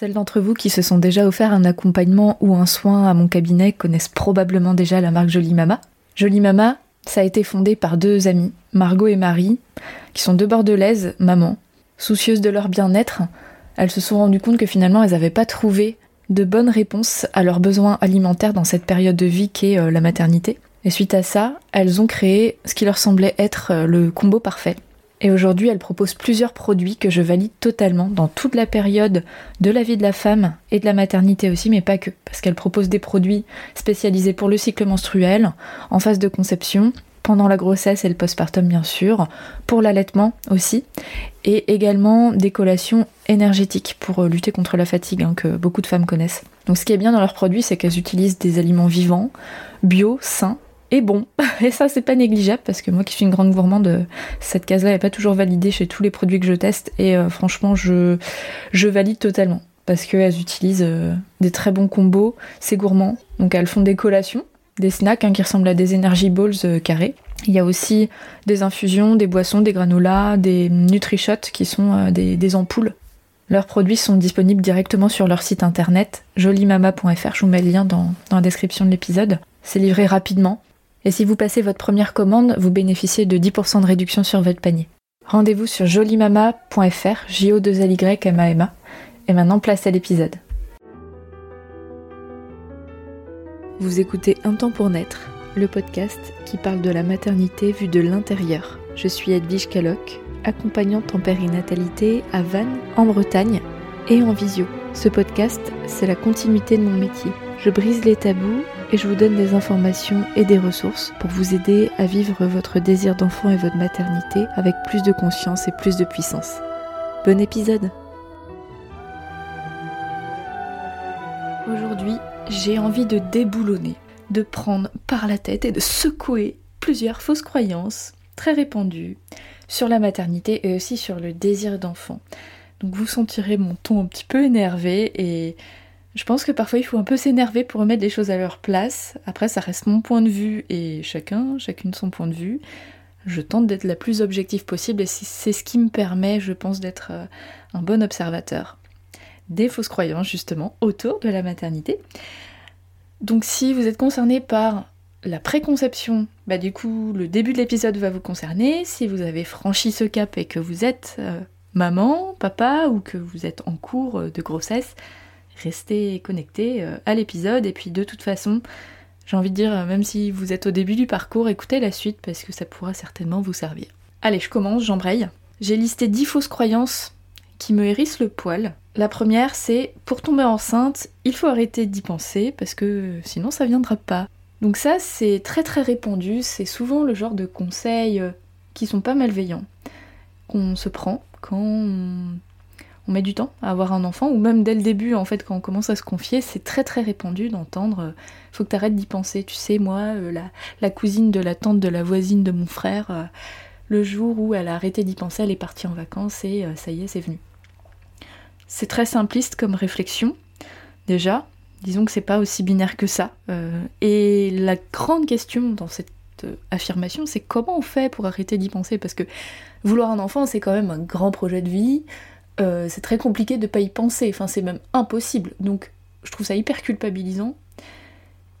Celles d'entre vous qui se sont déjà offert un accompagnement ou un soin à mon cabinet connaissent probablement déjà la marque Jolie Mama. Jolie Mama, ça a été fondé par deux amies, Margot et Marie, qui sont deux bordelaises, mamans. Soucieuses de leur bien-être, elles se sont rendues compte que finalement elles n'avaient pas trouvé de bonnes réponses à leurs besoins alimentaires dans cette période de vie qu'est euh, la maternité. Et suite à ça, elles ont créé ce qui leur semblait être euh, le combo parfait. Et aujourd'hui, elles proposent plusieurs produits que je valide totalement dans toute la période de la vie de la femme et de la maternité aussi, mais pas que, parce qu'elles proposent des produits spécialisés pour le cycle menstruel, en phase de conception, pendant la grossesse et le postpartum bien sûr, pour l'allaitement aussi, et également des collations énergétiques pour euh, lutter contre la fatigue hein, que beaucoup de femmes connaissent. Donc ce qui est bien dans leurs produits, c'est qu'elles utilisent des aliments vivants, bio, sains, et bon. Et ça, c'est pas négligeable parce que moi qui suis une grande gourmande, cette case-là n'est pas toujours validée chez tous les produits que je teste. Et euh, franchement, je, valide totalement parce qu'elles utilisent euh, des très bons combos, c'est gourmand. Donc elles font des collations, des snacks hein, qui ressemblent à des energy balls euh, carrés. Il y a aussi des infusions, des boissons, des granolas, des nutri-shots qui sont des, ampoules leurs produits sont disponibles directement sur leur site internet jolimama.fr. Je vous mets le lien dans la description de l'épisode. C'est livré rapidement. Et si vous passez votre première commande, vous bénéficiez de 10% de réduction sur votre panier. Rendez-vous sur jolimama.fr, j o 2 l y m. Et maintenant, place à l'épisode. Vous écoutez Un temps pour naître, le podcast qui parle de la maternité vue de l'intérieur. Je suis Edwige Caloc, accompagnante en périnatalité à Vannes, en Bretagne, et en visio. Ce podcast, c'est la continuité de mon métier. Je brise les tabous et je vous donne des informations et des ressources pour vous aider à vivre votre désir d'enfant et votre maternité avec plus de conscience et plus de puissance. Bon épisode Aujourd'hui, j'ai envie de déboulonner, de prendre par la tête et de secouer plusieurs fausses croyances très répandues sur la maternité et aussi sur le désir d'enfant. Donc vous sentirez mon ton un petit peu énervé et je pense que parfois il faut un peu s'énerver pour remettre les choses à leur place. Après, ça reste mon point de vue et chacun, chacune son point de vue. Je tente d'être la plus objective possible et c'est ce qui me permet, je pense, d'être euh, un bon observateur des fausses croyances justement autour de la maternité. Donc si vous êtes concerné par la préconception, bah du coup le début de l'épisode va vous concerner. Si vous avez franchi ce cap et que vous êtes euh, maman, papa ou que vous êtes en cours euh, de grossesse, restez connectés euh, à l'épisode. Et puis de toute façon, j'ai envie de dire, euh, même si vous êtes au début du parcours, écoutez la suite parce que ça pourra certainement vous servir. Allez, je commence, j'embraye. J'ai listé 10 fausses croyances qui me hérissent le poil. La première, c'est pour tomber enceinte, il faut arrêter d'y penser parce que sinon ça viendra pas. Donc ça, c'est très très répandu, c'est souvent le genre de conseils euh, qui sont pas malveillants, qu'on se prend quand on met du temps à avoir un enfant, ou même dès le début, en fait, quand on commence à se confier, c'est très très répandu d'entendre euh, faut que t'arrêtes d'y penser. Tu sais, moi, euh, la, cousine de la tante de la voisine de mon frère, euh, le jour où elle a arrêté d'y penser, elle est partie en vacances et ça y est, c'est venu. C'est très simpliste comme réflexion, déjà. Disons que c'est pas aussi binaire que ça. et la grande question dans cette affirmation, c'est comment on fait pour arrêter d'y penser? Parce que vouloir un enfant, c'est quand même un grand projet de vie. Euh, c'est très compliqué de pas y penser, enfin c'est même impossible. Donc je trouve ça hyper culpabilisant.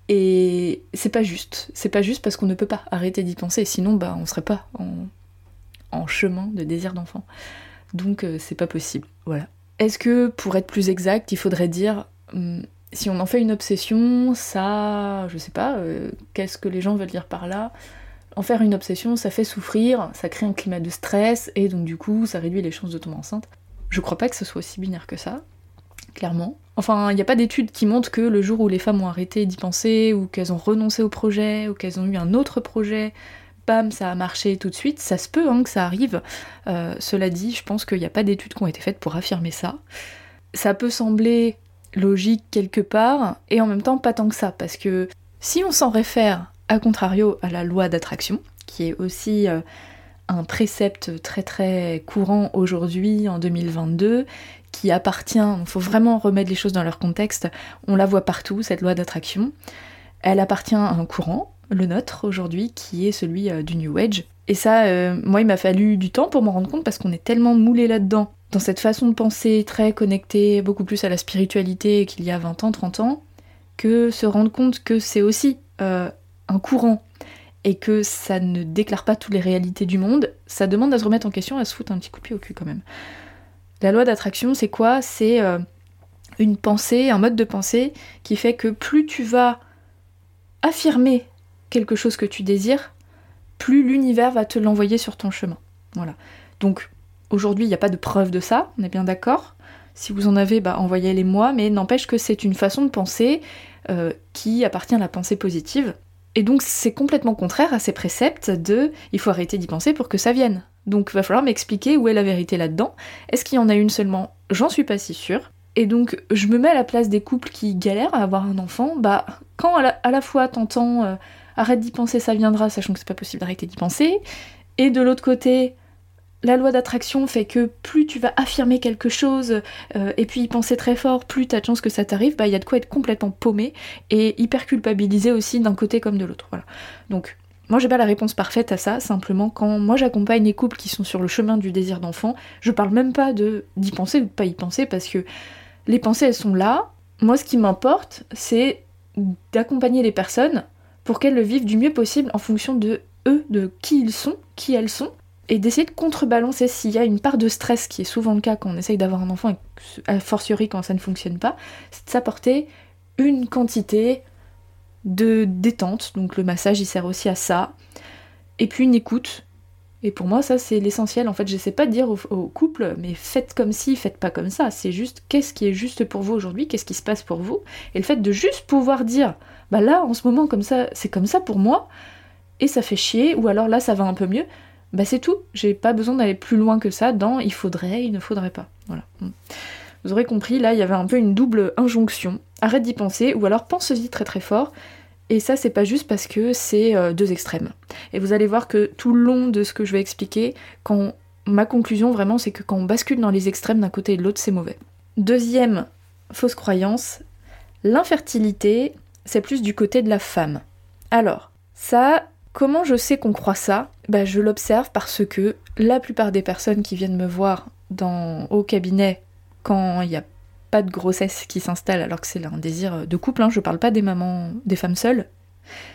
Et c'est pas juste. C'est pas juste parce qu'on ne peut pas arrêter d'y penser, sinon bah on serait pas en, chemin de désir d'enfant. Donc euh, c'est pas possible. Voilà. Est-ce que pour être plus exact, il faudrait dire hum, si on en fait une obsession, ça, je sais pas, euh, qu'est-ce que les gens veulent dire par là? En faire une obsession, ça fait souffrir, ça crée un climat de stress et donc du coup, ça réduit les chances de tomber enceinte. Je crois pas que ce soit aussi binaire que ça, clairement. Enfin, il n'y a pas d'études qui montrent que le jour où les femmes ont arrêté d'y penser, ou qu'elles ont renoncé au projet, ou qu'elles ont eu un autre projet, bam, ça a marché tout de suite. Ça se peut hein, que ça arrive. Euh, cela dit, je pense qu'il n'y a pas d'études qui ont été faites pour affirmer ça. Ça peut sembler logique quelque part, et en même temps pas tant que ça, parce que si on s'en réfère, à contrario, à la loi d'attraction, qui est aussi euh, un précepte très très courant aujourd'hui en 2022 qui appartient, il faut vraiment remettre les choses dans leur contexte, on la voit partout, cette loi d'attraction. Elle appartient à un courant, le nôtre aujourd'hui, qui est celui euh, du New Age. Et ça, euh, moi, il m'a fallu du temps pour m'en rendre compte parce qu'on est tellement moulé là-dedans dans cette façon de penser très connectée beaucoup plus à la spiritualité qu'il y a 20 ans, 30 ans, que se rendre compte que c'est aussi euh, un courant et que ça ne déclare pas toutes les réalités du monde, ça demande à se remettre en question, à se foutre un petit coup de pied au cul quand même. La loi d'attraction, c'est quoi? C'est euh, une pensée, un mode de pensée qui fait que plus tu vas affirmer quelque chose que tu désires, plus l'univers va te l'envoyer sur ton chemin. Voilà. Donc aujourd'hui, il n'y a pas de preuve de ça, on est bien d'accord? Si vous en avez, bah, envoyez-les moi, mais n'empêche que c'est une façon de penser euh, qui appartient à la pensée positive. Et donc c'est complètement contraire à ces préceptes de il faut arrêter d'y penser pour que ça vienne. Donc va falloir m'expliquer où est la vérité là-dedans. Est-ce qu'il y en a une seulement? J'en suis pas si sûre. Et donc je me mets à la place des couples qui galèrent à avoir un enfant, bah quand à la, fois t'entends euh, arrête d'y penser, ça viendra, sachant que c'est pas possible d'arrêter d'y penser, et de l'autre côté la loi d'attraction fait que plus tu vas affirmer quelque chose euh, et puis y penser très fort, plus t'as de chance que ça t'arrive, bah il y a de quoi être complètement paumé et hyper culpabilisé aussi d'un côté comme de l'autre. Donc moi j'ai pas la réponse parfaite à ça, simplement quand moi j'accompagne les couples qui sont sur le chemin du désir d'enfant, je parle même pas de d'y penser ou de pas y penser parce que les pensées elles sont là. Moi ce qui m'importe c'est d'accompagner les personnes pour qu'elles le vivent du mieux possible en fonction de eux, de qui ils sont, qui elles sont, et d'essayer de contrebalancer s'il y a une part de stress, qui est souvent le cas quand on essaye d'avoir un enfant, et a fortiori quand ça ne fonctionne pas, c'est de s'apporter une quantité de détente, donc le massage il sert aussi à ça, et puis une écoute. Et pour moi, ça c'est l'essentiel. En fait, j'essaie pas de dire au, au, couple, mais faites comme si, faites pas comme ça. C'est juste qu'est-ce qui est juste pour vous aujourd'hui, qu'est-ce qui se passe pour vous? Et le fait de juste pouvoir dire, bah là, en ce moment, comme ça, c'est comme ça pour moi, et ça fait chier, ou alors là, ça va un peu mieux bah c'est tout. J'ai pas besoin d'aller plus loin que ça dans il faudrait, il ne faudrait pas. Voilà. Mm. Vous aurez compris, là, il y avait un peu une double injonction. Arrête d'y penser, ou alors pense-y très très fort. Et ça, c'est pas juste parce que c'est euh, deux extrêmes. Et vous allez voir que tout le long de ce que je vais expliquer, quand ma conclusion vraiment, c'est que quand on bascule dans les extrêmes d'un côté et de l'autre, c'est mauvais. Deuxième fausse croyance, l'infertilité, c'est plus du côté de la femme. Alors, ça, Comment je sais qu'on croit ça? Bah, Je l'observe parce que la plupart des personnes qui viennent me voir dans, au cabinet quand il n'y a pas de grossesse qui s'installe alors que c'est un désir de couple, hein, je parle pas des mamans, des femmes seules,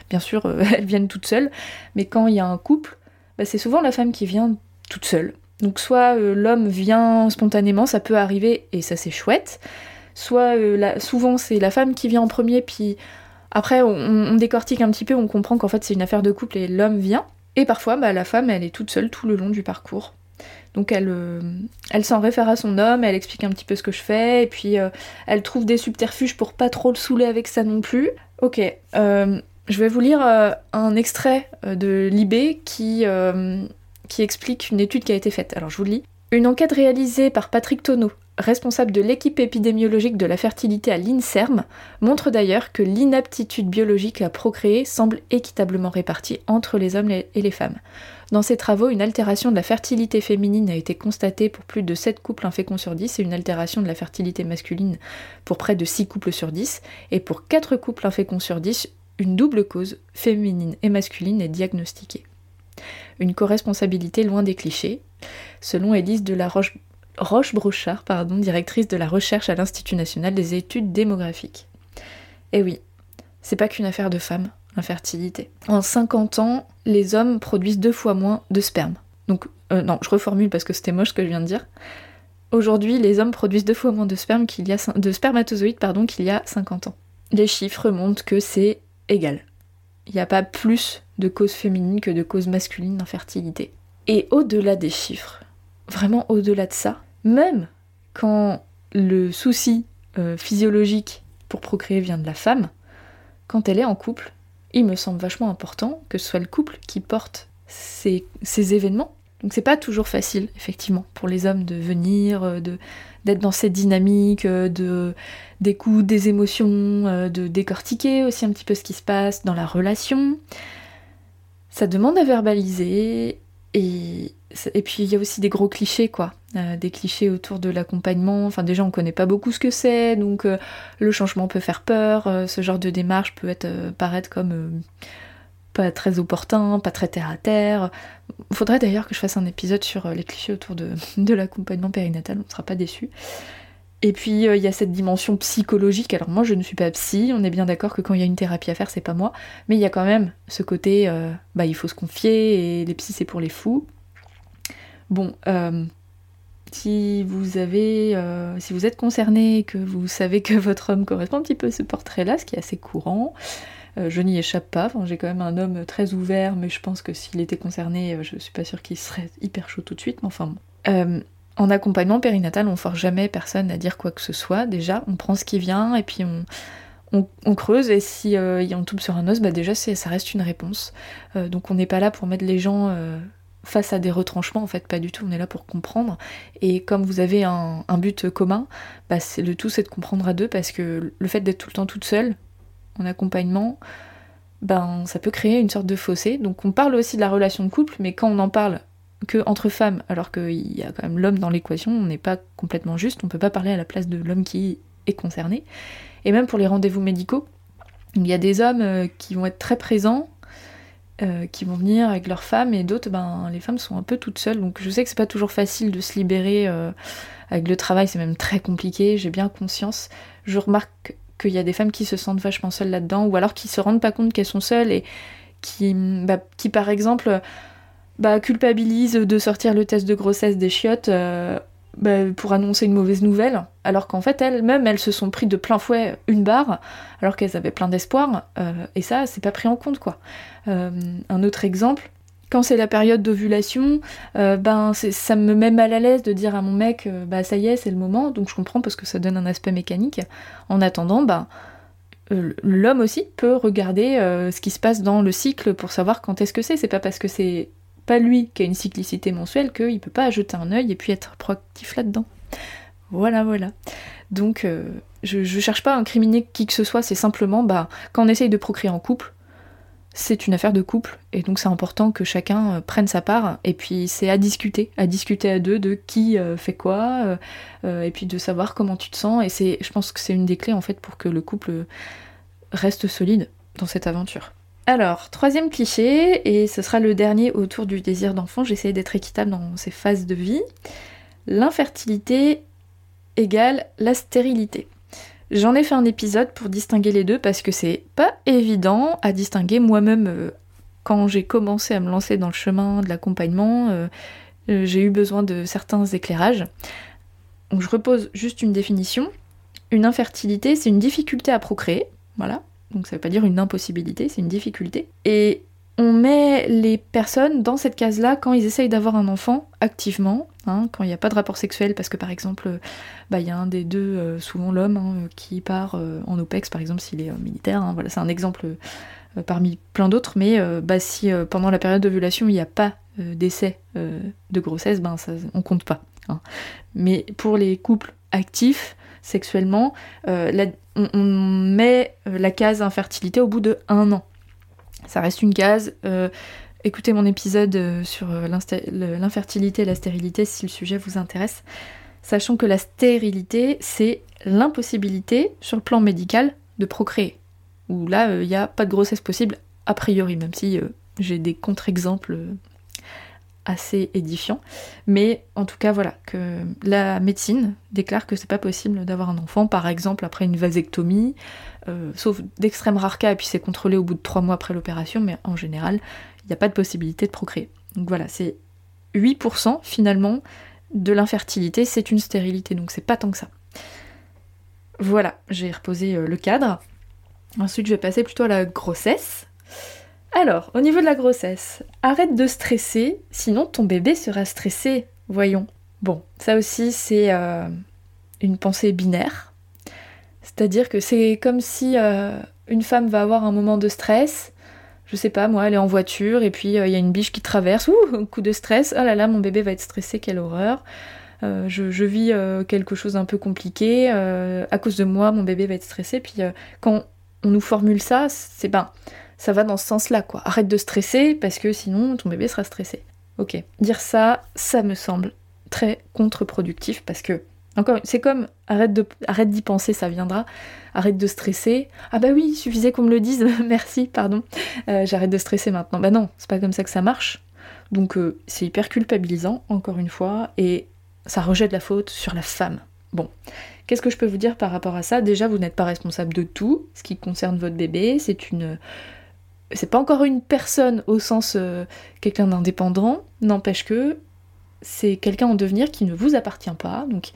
bien sûr euh, elles viennent toutes seules, mais quand il y a un couple, bah, c'est souvent la femme qui vient toute seule. Donc soit euh, l'homme vient spontanément, ça peut arriver et ça c'est chouette, soit euh, souvent c'est la femme qui vient en premier puis après, on, décortique un petit peu, on comprend qu'en fait c'est une affaire de couple et l'homme vient. Et parfois, bah, la femme, elle est toute seule tout le long du parcours. Donc elle, euh, elle s'en réfère à son homme, elle explique un petit peu ce que je fais, et puis euh, elle trouve des subterfuges pour pas trop le saouler avec ça non plus. Ok, euh, je vais vous lire un extrait de Libé qui, qui explique une étude qui a été faite. Alors je vous lis. Une enquête réalisée par Patrick Tonneau responsable de l'équipe épidémiologique de la fertilité à l'INSERM, montre d'ailleurs que l'inaptitude biologique à procréer semble équitablement répartie entre les hommes et les femmes. Dans ses travaux, une altération de la fertilité féminine a été constatée pour plus de 7 couples inféconds sur 10 et une altération de la fertilité masculine pour près de 6 couples sur 10, et pour 4 couples inféconds sur 10, une double cause, féminine et masculine, est diagnostiquée. Une co-responsabilité loin des clichés. Selon Élise de la Roche Roche-Brochard, directrice de la recherche à l'Institut national des études démographiques. Eh oui, c'est pas qu'une affaire de femmes, l'infertilité. En 50 ans, les hommes produisent deux fois moins de sperme. Donc, euh, non, je reformule parce que c'était moche ce que je viens de dire. Aujourd'hui, les hommes produisent deux fois moins de sperme qu'il y a de spermatozoïdes pardon qu'il y a 50 ans. Les chiffres montrent que c'est égal. Il n'y a pas plus de causes féminines que de causes masculines d'infertilité. Et au-delà des chiffres, vraiment au-delà de ça, même quand le souci euh, physiologique pour procréer vient de la femme, quand elle est en couple, il me semble vachement important que ce soit le couple qui porte ces, événements. Donc c'est pas toujours facile, effectivement, pour les hommes de venir, euh, de d'être dans cette dynamique, euh, de d'écoute des émotions, de décortiquer aussi un petit peu ce qui se passe dans la relation. Ça demande à verbaliser et et puis il y a aussi des gros clichés, quoi. Euh, des clichés autour de l'accompagnement. Enfin, déjà, on connaît pas beaucoup ce que c'est, donc euh, le changement peut faire peur. Euh, ce genre de démarche peut être paraître comme pas très opportun, pas très terre à terre. Faudrait d'ailleurs que je fasse un épisode sur les clichés autour de, de l'accompagnement périnatal, on ne sera pas déçu. Et puis il y a cette dimension psychologique. Alors moi je ne suis pas psy, on est bien d'accord que quand il y a une thérapie à faire, c'est pas moi, mais il y a quand même ce côté bah il faut se confier et les psys c'est pour les fous. Bon, si vous avez, euh, si vous êtes concerné, que vous savez que votre homme correspond un petit peu à ce portrait-là, ce qui est assez courant, euh, je n'y échappe pas. j'ai quand même un homme très ouvert, mais je pense que s'il était concerné, euh, je suis pas sûre qu'il serait hyper chaud tout de suite. Mais enfin bon. En accompagnement périnatal, on force jamais personne à dire quoi que ce soit. Déjà, on prend ce qui vient et puis on, creuse et si on tombe sur un os, bah déjà ça reste une réponse. donc on n'est pas là pour mettre les gens face à des retranchements, en fait, pas du tout. On est là pour comprendre. Et comme vous avez un, but commun, bah, le tout c'est de comprendre à deux parce que le fait d'être tout le temps toute seule en accompagnement, ben ça peut créer une sorte de fossé. Donc on parle aussi de la relation de couple, mais quand on en parle que entre femmes, alors qu'il y a quand même l'homme dans l'équation, on n'est pas complètement juste, on peut pas parler à la place de l'homme qui est concerné. Et même pour les rendez-vous médicaux, il y a des hommes euh, qui vont être très présents euh, qui vont venir avec leurs femmes et d'autres, ben, les femmes sont un peu toutes seules. Donc je sais que c'est pas toujours facile de se libérer euh, avec le travail, c'est même très compliqué, j'ai bien conscience. Je remarque qu'il y a des femmes qui se sentent vachement seules là-dedans, ou alors qui se rendent pas compte qu'elles sont seules et qui, bah, qui par exemple, bah, culpabilisent de sortir le test de grossesse des chiottes euh, bah, pour annoncer une mauvaise nouvelle, alors qu'en fait elles-mêmes elles se sont pris de plein fouet une barre, alors qu'elles avaient plein d'espoir, euh, et ça c'est pas pris en compte quoi. Euh, un autre exemple, quand c'est la période d'ovulation, ben ça me met mal à l'aise de dire à mon mec bah ça y est c'est le moment, donc je comprends parce que ça donne un aspect mécanique. En attendant, bah l'homme aussi peut regarder ce qui se passe dans le cycle pour savoir quand est-ce que c'est. C'est pas parce que c'est pas lui qui a une cyclicité mensuelle qu'il peut pas jeter un œil et puis être proactif là-dedans. Voilà, voilà. Donc, euh, je, je, cherche pas à incriminer qui que ce soit, c'est simplement, bah, quand on essaye de procréer en couple, c'est une affaire de couple, et donc c'est important que chacun euh, prenne sa part, et puis c'est à discuter, à discuter à deux de qui euh, fait quoi, et puis de savoir comment tu te sens, et c'est, je pense que c'est une des clés en fait pour que le couple reste solide dans cette aventure. Alors, troisième cliché, et ce sera le dernier autour du désir d'enfant, j'essaie d'être équitable dans ces phases de vie. L'infertilité égale la stérilité. J'en ai fait un épisode pour distinguer les deux parce que c'est pas évident à distinguer moi-même euh, quand j'ai commencé à me lancer dans le chemin de l'accompagnement, euh, euh, j'ai eu besoin de certains éclairages. Donc je repose juste une définition. Une infertilité, c'est une difficulté à procréer, voilà, donc ça veut pas dire une impossibilité, c'est une difficulté. Et on met les personnes dans cette case-là quand ils essayent d'avoir un enfant activement, hein, quand il n'y a pas de rapport sexuel, parce que par exemple, bah, il y a un des deux, euh, souvent l'homme, hein, qui part euh, en OPEX, par exemple s'il est euh, militaire, hein, voilà, c'est un exemple parmi plein d'autres, mais bah, si pendant la période d'ovulation il n'y a pas d'essai de grossesse, ben ça, on compte pas. Mais pour les couples actifs, sexuellement, la, on, met euh, la case infertilité au bout de un an. Ça reste une case. Euh, écoutez mon épisode euh, sur l'infertilité et la stérilité si le sujet vous intéresse. Sachant que la stérilité, c'est l'impossibilité sur le plan médical de procréer. Où là, il n'y a pas de grossesse possible a priori, même si j'ai des contre-exemples assez édifiant. Mais en tout cas, voilà, que la médecine déclare que c'est pas possible d'avoir un enfant, par exemple après une vasectomie, euh, sauf d'extrêmes rares cas, et puis c'est contrôlé au bout de trois mois après l'opération, mais en général, il n'y a pas de possibilité de procréer. Donc voilà, c'est 8% finalement de l'infertilité, c'est une stérilité, donc c'est pas tant que ça. Voilà, j'ai reposé euh, le cadre. Ensuite, je vais passer plutôt à la grossesse. Alors, au niveau de la grossesse, arrête de stresser, sinon ton bébé sera stressé, voyons. Bon, ça aussi c'est euh, une pensée binaire. C'est-à-dire que c'est comme si euh, une femme va avoir un moment de stress, je sais pas, moi, elle est en voiture et puis euh, il y a une biche qui traverse, ouh, un coup de stress, oh là là, mon bébé va être stressé, quelle horreur. je, vis quelque chose d'un peu compliqué, à cause de moi, mon bébé va être stressé. Puis quand on nous formule ça, c'est ben, ça va dans ce sens-là, quoi. Arrête de stresser parce que sinon ton bébé sera stressé. Ok. Dire ça, ça me semble très contre-productif parce que Encore, c'est comme arrête de, arrête d'y penser, ça viendra. Arrête de stresser. Ah bah oui, il suffisait qu'on me le dise. Merci, pardon. Euh, j'arrête de stresser maintenant. Bah non, c'est pas comme ça que ça marche. Donc euh, c'est hyper culpabilisant, encore une fois, et ça rejette la faute sur la femme. Bon, qu'est-ce que je peux vous dire par rapport à ça? Déjà, vous n'êtes pas responsable de tout. Ce qui concerne votre bébé, c'est une c'est pas encore une personne au sens euh, quelqu'un d'indépendant, n'empêche que c'est quelqu'un en devenir qui ne vous appartient pas. Donc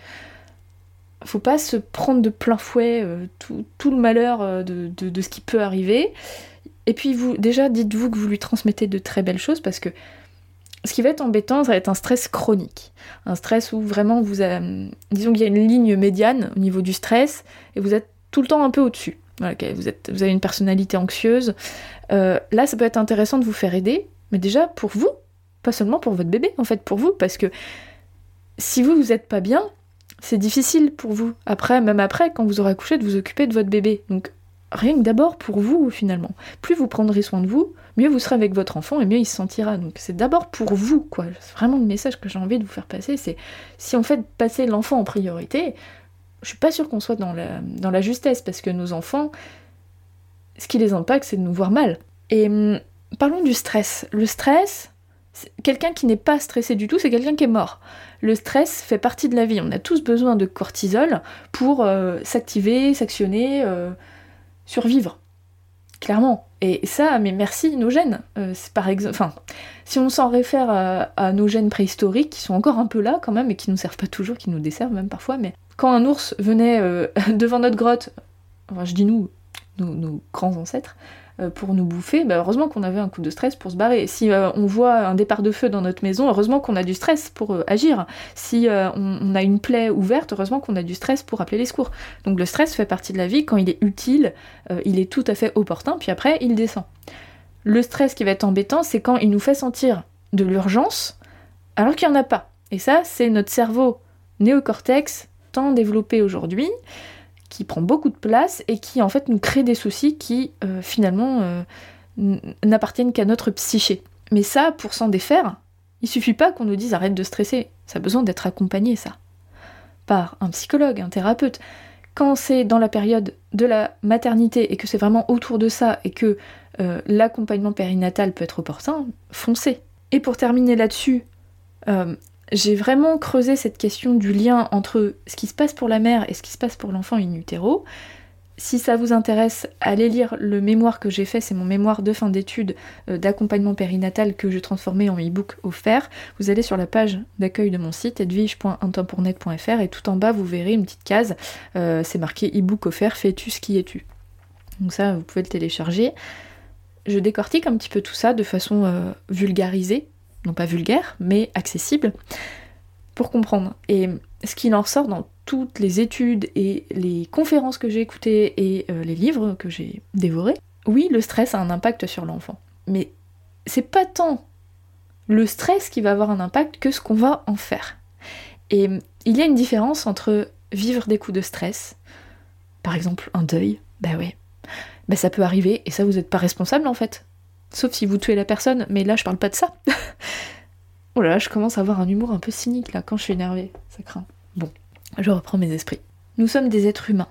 faut pas se prendre de plein fouet euh, tout, le malheur euh, de, ce qui peut arriver. Et puis vous, déjà, dites-vous que vous lui transmettez de très belles choses parce que ce qui va être embêtant, ça va être un stress chronique. Un stress où vraiment vous avez, disons qu'il y a une ligne médiane au niveau du stress et vous êtes tout le temps un peu au-dessus. Vous, êtes, avez une personnalité anxieuse. Euh, là, ça peut être intéressant de vous faire aider, mais déjà pour vous, pas seulement pour votre bébé, en fait, pour vous, parce que si vous, vous n'êtes pas bien, c'est difficile pour vous. Après, même après, quand vous aurez accouché, de vous occuper de votre bébé. Donc, rien que d'abord pour vous, finalement. Plus vous prendrez soin de vous, mieux vous serez avec votre enfant et mieux il se sentira. Donc, c'est d'abord pour vous, quoi. C'est vraiment le message que j'ai envie de vous faire passer. C'est si on fait passer l'enfant en priorité, je suis pas sûre qu'on soit dans la, dans la justesse, parce que nos enfants, ce qui les impacte, c'est de nous voir mal. Et hum, parlons du stress. Le stress, quelqu'un qui n'est pas stressé du tout, c'est quelqu'un qui est mort. Le stress fait partie de la vie. On a tous besoin de cortisol pour euh, s'activer, s'actionner, euh, survivre. Clairement. Et ça, mais merci nos gènes. Euh, par enfin, si on s'en réfère à, nos gènes préhistoriques, qui sont encore un peu là quand même, et qui nous servent pas toujours, qui nous desservent même parfois, mais quand un ours venait devant notre grotte, enfin je dis nous, nos grands ancêtres, euh, pour nous bouffer, bah heureusement qu'on avait un coup de stress pour se barrer. Si euh, on voit un départ de feu dans notre maison, heureusement qu'on a du stress pour euh, agir. Si on, a une plaie ouverte, heureusement qu'on a du stress pour appeler les secours. Donc le stress fait partie de la vie, quand il est utile, il est tout à fait opportun, puis après il descend. Le stress qui va être embêtant, c'est quand il nous fait sentir de l'urgence alors qu'il n'y en a pas. Et ça, c'est notre cerveau néocortex tant développé aujourd'hui qui prend beaucoup de place et qui en fait nous crée des soucis qui euh, finalement euh, n'appartiennent qu'à notre psyché. Mais ça, pour s'en défaire, il suffit pas qu'on nous dise arrête de stresser, ça a besoin d'être accompagné ça. Par un psychologue, un thérapeute. Quand c'est dans la période de la maternité et que c'est vraiment autour de ça et que euh, l'accompagnement périnatal peut être opportun, foncez. Et pour terminer là-dessus, j'ai vraiment creusé cette question du lien entre ce qui se passe pour la mère et ce qui se passe pour l'enfant in utero. Si ça vous intéresse, allez lire le mémoire que j'ai fait, c'est mon mémoire de fin d'études euh, d'accompagnement périnatal que je transformais en e-book offert. Vous allez sur la page d'accueil de mon site edwige.intempournet.fr et tout en bas vous verrez une petite case, euh, c'est marqué e-book offert, fais-tu qui es-tu Donc ça vous pouvez le télécharger. Je décortique un petit peu tout ça de façon euh, vulgarisée non pas vulgaire, mais accessible, pour comprendre. Et ce qu'il en ressort dans toutes les études et les conférences que j'ai écoutées et euh, les livres que j'ai dévorés, oui, le stress a un impact sur l'enfant. Mais c'est pas tant le stress qui va avoir un impact que ce qu'on va en faire. Et il y a une différence entre vivre des coups de stress, par exemple un deuil, bah ouais, bah ça peut arriver et ça vous n'êtes pas responsable en fait. Sauf si vous tuez la personne, mais là je parle pas de ça. oh là là, je commence à avoir un humour un peu cynique là quand je suis énervée, ça craint. Bon, je reprends mes esprits. Nous sommes des êtres humains.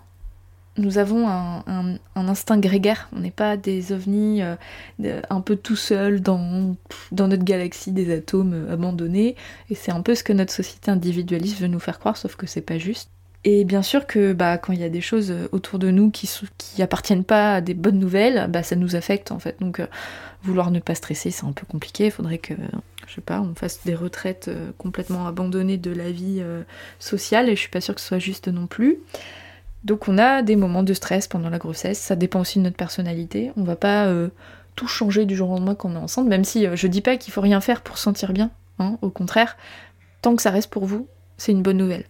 Nous avons un, instinct grégaire, on n'est pas des ovnis euh, un peu tout seuls dans, notre galaxie des atomes euh, abandonnés, et c'est un peu ce que notre société individualiste veut nous faire croire, sauf que c'est pas juste. Et bien sûr que bah, quand il y a des choses autour de nous qui, qui appartiennent pas à des bonnes nouvelles, bah, ça nous affecte en fait. Donc euh, vouloir ne pas stresser, c'est un peu compliqué. Il faudrait que, je sais pas, on fasse des retraites euh, complètement abandonnées de la vie sociale et je suis pas sûre que ce soit juste non plus. Donc on a des moments de stress pendant la grossesse, ça dépend aussi de notre personnalité. On va pas tout changer du jour au lendemain quand on est enceinte, même si je dis pas qu'il faut rien faire pour se sentir bien. Hein, au contraire, tant que ça reste pour vous, c'est une bonne nouvelle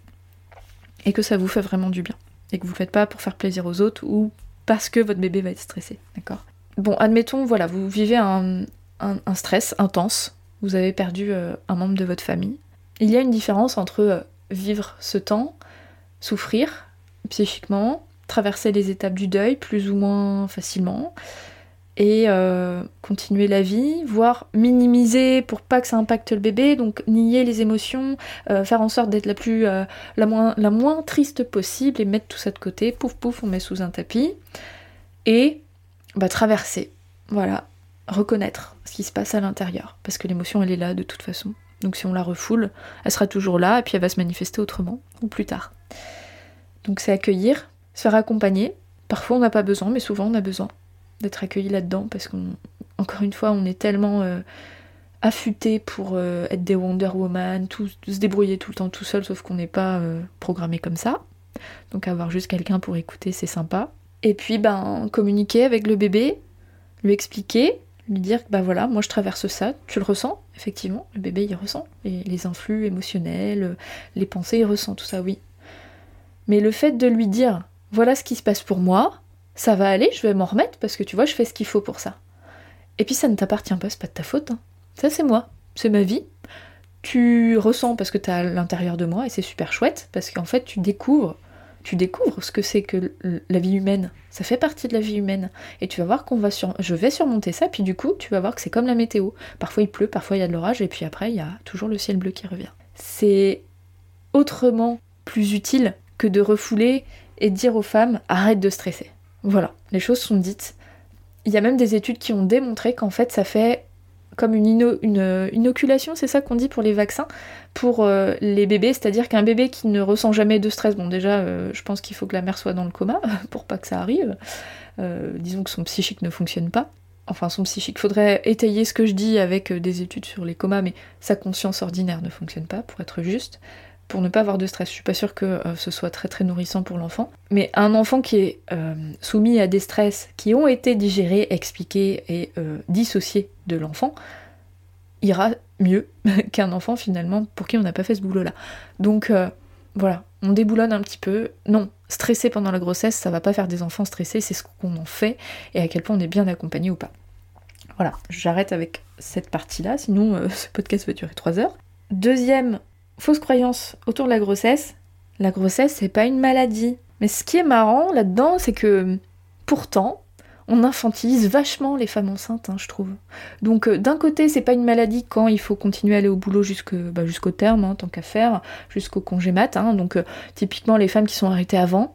et que ça vous fait vraiment du bien. Et que vous le faites pas pour faire plaisir aux autres ou parce que votre bébé va être stressé, d'accord? Bon, admettons, voilà, vous vivez un, stress intense, vous avez perdu euh, un membre de votre famille. Il y a une différence entre euh, vivre ce temps, souffrir psychiquement, traverser les étapes du deuil plus ou moins facilement, et euh, continuer la vie, voire minimiser pour pas que ça impacte le bébé, donc nier les émotions, faire en sorte d'être la, moins, la moins triste possible et mettre tout ça de côté, pouf pouf, on met sous un tapis, et bah, traverser, voilà, reconnaître ce qui se passe à l'intérieur, parce que l'émotion elle est là de toute façon. Donc si on la refoule, elle sera toujours là et puis elle va se manifester autrement ou plus tard. Donc c'est accueillir, se faire accompagner. Parfois on n'a pas besoin, mais souvent on a besoin d'être accueilli là-dedans parce qu'encore une fois, on est tellement euh, affûté pour euh, être des Wonder Woman, tout, se débrouiller tout le temps tout seul, sauf qu'on n'est pas euh, programmé comme ça. Donc avoir juste quelqu'un pour écouter, c'est sympa. Et puis ben communiquer avec le bébé, lui expliquer, lui dire que bah voilà, moi je traverse ça, tu le ressens, effectivement, le bébé il ressent, et les influx émotionnels, les pensées, il ressent tout ça, oui. Mais le fait de lui dire voilà ce qui se passe pour moi, ça va aller, je vais m'en remettre parce que tu vois, je fais ce qu'il faut pour ça. Et puis ça ne t'appartient pas, c'est pas de ta faute. Hein. Ça c'est moi, c'est ma vie. Tu ressens parce que t'es à l'intérieur de moi et c'est super chouette parce qu'en fait tu découvres, tu découvres ce que c'est que la vie humaine. Ça fait partie de la vie humaine et tu vas voir qu'on va sur, je vais surmonter ça puis du coup tu vas voir que c'est comme la météo. Parfois il pleut, parfois il y a de l'orage et puis après il y a toujours le ciel bleu qui revient. C'est autrement plus utile que de refouler et de dire aux femmes arrête de stresser. Voilà, les choses sont dites. Il y a même des études qui ont démontré qu'en fait ça fait comme une, inoculation, c'est ça qu'on dit pour les vaccins, pour euh, les bébés, c'est-à-dire qu'un bébé qui ne ressent jamais de stress, bon déjà euh, je pense qu'il faut que la mère soit dans le coma pour pas que ça arrive, euh, disons que son psychique ne fonctionne pas, enfin son psychique, faudrait étayer ce que je dis avec des études sur les comas, mais sa conscience ordinaire ne fonctionne pas, pour être juste, pour ne pas avoir de stress. Je suis pas sûre que euh, ce soit très très nourrissant pour l'enfant. Mais un enfant qui est euh, soumis à des stress qui ont été digérés, expliqués et euh, dissociés de l'enfant, ira mieux qu'un enfant finalement pour qui on n'a pas fait ce boulot-là. Donc voilà, on déboulonne un petit peu. Non, stresser pendant la grossesse, ça va pas faire des enfants stressés, c'est ce qu'on en fait et à quel point on est bien accompagné ou pas. Voilà, j'arrête avec cette partie-là, sinon ce podcast va durer 3 heures. Deuxième fausse croyance autour de la grossesse, la grossesse c'est pas une maladie. Mais ce qui est marrant là-dedans, c'est que pourtant, on infantilise vachement les femmes enceintes, hein, je trouve. Donc euh, d'un côté, c'est pas une maladie quand il faut continuer à aller au boulot bah, jusqu'au terme, hein, tant qu'à faire, jusqu'au congé mat. Hein. donc euh, typiquement les femmes qui sont arrêtées avant,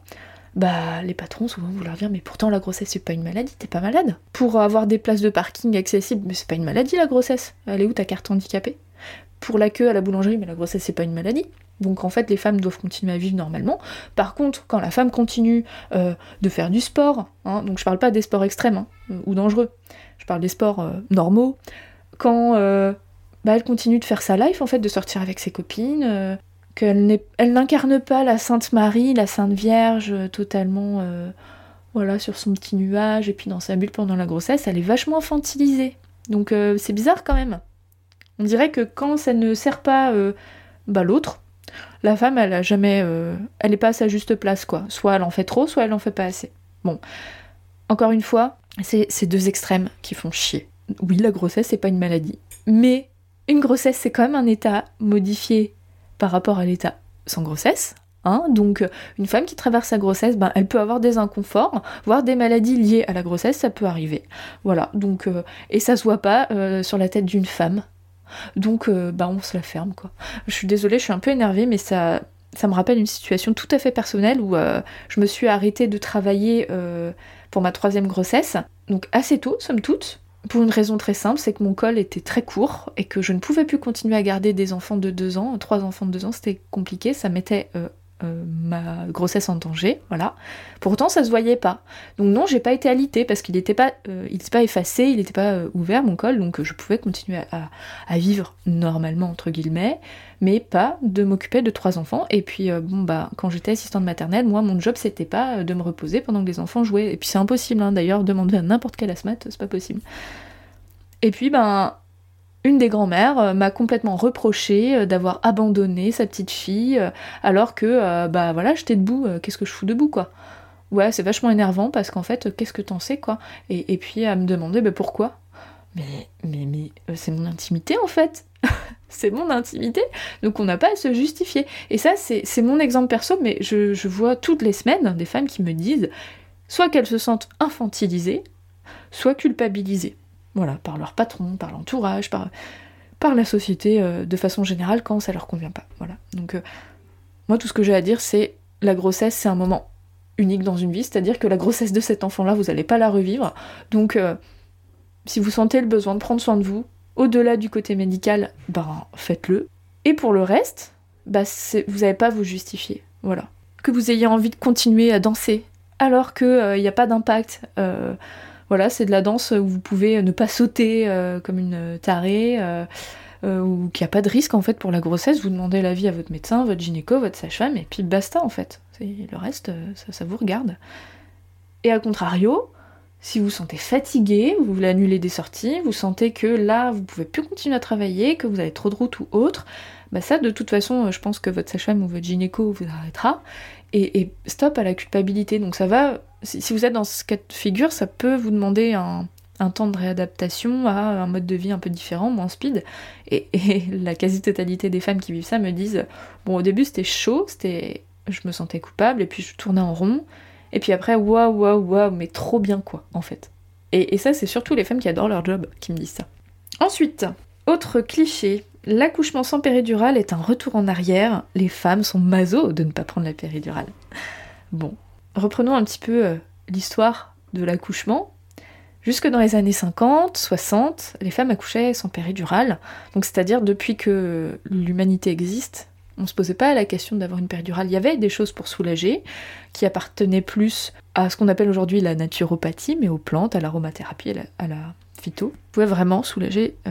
bah les patrons souvent vont leur dire mais pourtant la grossesse c'est pas une maladie, t'es pas malade. Pour avoir des places de parking accessibles, mais c'est pas une maladie la grossesse. Elle est où ta carte handicapée? Pour la queue à la boulangerie, mais la grossesse c'est pas une maladie. Donc en fait les femmes doivent continuer à vivre normalement. Par contre, quand la femme continue euh, de faire du sport, hein, donc je parle pas des sports extrêmes hein, euh, ou dangereux, je parle des sports euh, normaux, quand bah, elle continue de faire sa life en fait, de sortir avec ses copines, qu'elle elle n'incarne pas la Sainte Marie, la Sainte Vierge totalement voilà sur son petit nuage et puis dans sa bulle pendant la grossesse, elle est vachement infantilisée. Donc c'est bizarre quand même. On dirait que quand ça ne sert pas euh, bah, l'autre, la femme, elle a jamais, euh, elle est pas à sa juste place, quoi. Soit elle en fait trop, soit elle en fait pas assez. Bon, encore une fois, c'est ces deux extrêmes qui font chier. Oui, la grossesse, c'est pas une maladie. Mais une grossesse, c'est quand même un état modifié par rapport à l'état sans grossesse. Hein Donc, une femme qui traverse sa grossesse, ben, elle peut avoir des inconforts, voire des maladies liées à la grossesse, ça peut arriver. Voilà, donc, euh, et ça se voit pas sur la tête d'une femme. Donc, euh, bah, on se la ferme, quoi. Je suis désolée, je suis un peu énervée, mais ça, ça me rappelle une situation tout à fait personnelle où euh, je me suis arrêtée de travailler euh, pour ma troisième grossesse, donc assez tôt, somme toute. Pour une raison très simple, c'est que mon col était très court et que je ne pouvais plus continuer à garder des enfants de deux ans. Trois enfants de deux ans, c'était compliqué, ça mettait ma grossesse en danger, voilà. Pourtant, ça se voyait pas. Donc non, j'ai pas été alitée parce qu'il n'était pas, euh, il pas effacé, il n'était pas euh, ouvert mon col, donc je pouvais continuer à, vivre normalement entre guillemets, mais pas de m'occuper de trois enfants. Et puis bon bah, quand j'étais assistante maternelle, moi mon job c'était pas de me reposer pendant que les enfants jouaient. Et puis c'est impossible, hein, d'ailleurs, demander à n'importe quel asthmate, c'est pas possible. Et puis ben une des grand-mères euh, m'a complètement reproché euh, d'avoir abandonné sa petite fille euh, alors que bah voilà j'étais debout, qu'est-ce que je fous debout quoi. Ouais c'est vachement énervant parce qu'en fait qu'est-ce que t'en sais quoi. Et, puis à me demander bah, pourquoi. Mais mais mais c'est mon intimité en fait. C'est mon intimité. Donc on n'a pas à se justifier. Et ça c'est mon exemple perso mais je, je vois toutes les semaines des femmes qui me disent soit qu'elles se sentent infantilisées soit culpabilisées. Voilà, par leur patron, par l'entourage, par, par la société euh, de façon générale quand ça leur convient pas. Voilà. Donc euh, moi tout ce que j'ai à dire c'est la grossesse c'est un moment unique dans une vie, c'est-à-dire que la grossesse de cet enfant-là, vous n'allez pas la revivre. Donc euh, si vous sentez le besoin de prendre soin de vous, au-delà du côté médical, ben faites-le. Et pour le reste, bah, vous n'avez pas à vous justifier. Voilà. Que vous ayez envie de continuer à danser alors qu'il n'y a pas d'impact. Voilà, c'est de la danse où vous pouvez ne pas sauter euh, comme une tarée, euh, euh, ou qu'il n'y a pas de risque en fait pour la grossesse. Vous demandez l'avis à votre médecin, votre gynéco, votre sage-femme, et puis basta en fait. Le reste, ça, vous regarde. Et à contrario, si vous sentez fatigué, vous voulez annuler des sorties, vous sentez que là, vous pouvez plus continuer à travailler, que vous avez trop de route ou autre, bah ça, de toute façon, je pense que votre sage-femme ou votre gynéco vous arrêtera. Et, stop à la culpabilité. Donc ça va si, vous êtes dans ce cas de figure, ça peut vous demander un, temps de réadaptation à un mode de vie un peu différent, moins speed. Et, la quasi-totalité des femmes qui vivent ça me disent Bon, au début c'était chaud, c'était, je me sentais coupable, et puis je tournais en rond. Et puis après, waouh, waouh, waouh, mais trop bien quoi, en fait. Et, et ça, c'est surtout les femmes qui adorent leur job qui me disent ça. Ensuite, autre cliché, l'accouchement sans péridurale est un retour en arrière. Les femmes sont maso de ne pas prendre la péridurale. Bon, reprenons un petit peu euh, l'histoire de l'accouchement. Jusque dans les années 50, 60, les femmes accouchaient sans péridurale. Donc c'est-à-dire depuis que l'humanité existe, on ne se posait pas la question d'avoir une péridurale. Il y avait des choses pour soulager qui appartenaient plus à ce qu'on appelle aujourd'hui la naturopathie, mais aux plantes, à l'aromathérapie, à la, phyto. Vous pouvez vraiment soulager euh,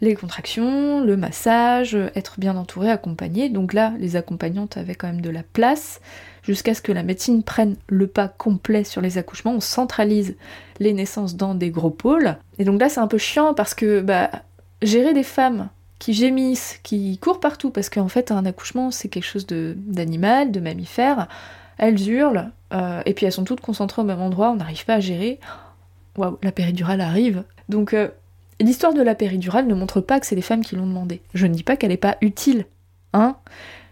les contractions, le massage, être bien entouré, accompagné. Donc là, les accompagnantes avaient quand même de la place jusqu'à ce que la médecine prenne le pas complet sur les accouchements. On centralise les naissances dans des gros pôles. Et donc là, c'est un peu chiant parce que bah, gérer des femmes qui gémissent, qui courent partout, parce qu'en fait, un accouchement, c'est quelque chose d'animal, de, mammifère. Elles hurlent, euh, et puis elles sont toutes concentrées au même endroit, on n'arrive pas à gérer. Waouh, la péridurale arrive. Donc, euh, l'histoire de la péridurale ne montre pas que c'est les femmes qui l'ont demandé. Je ne dis pas qu'elle n'est pas utile, hein.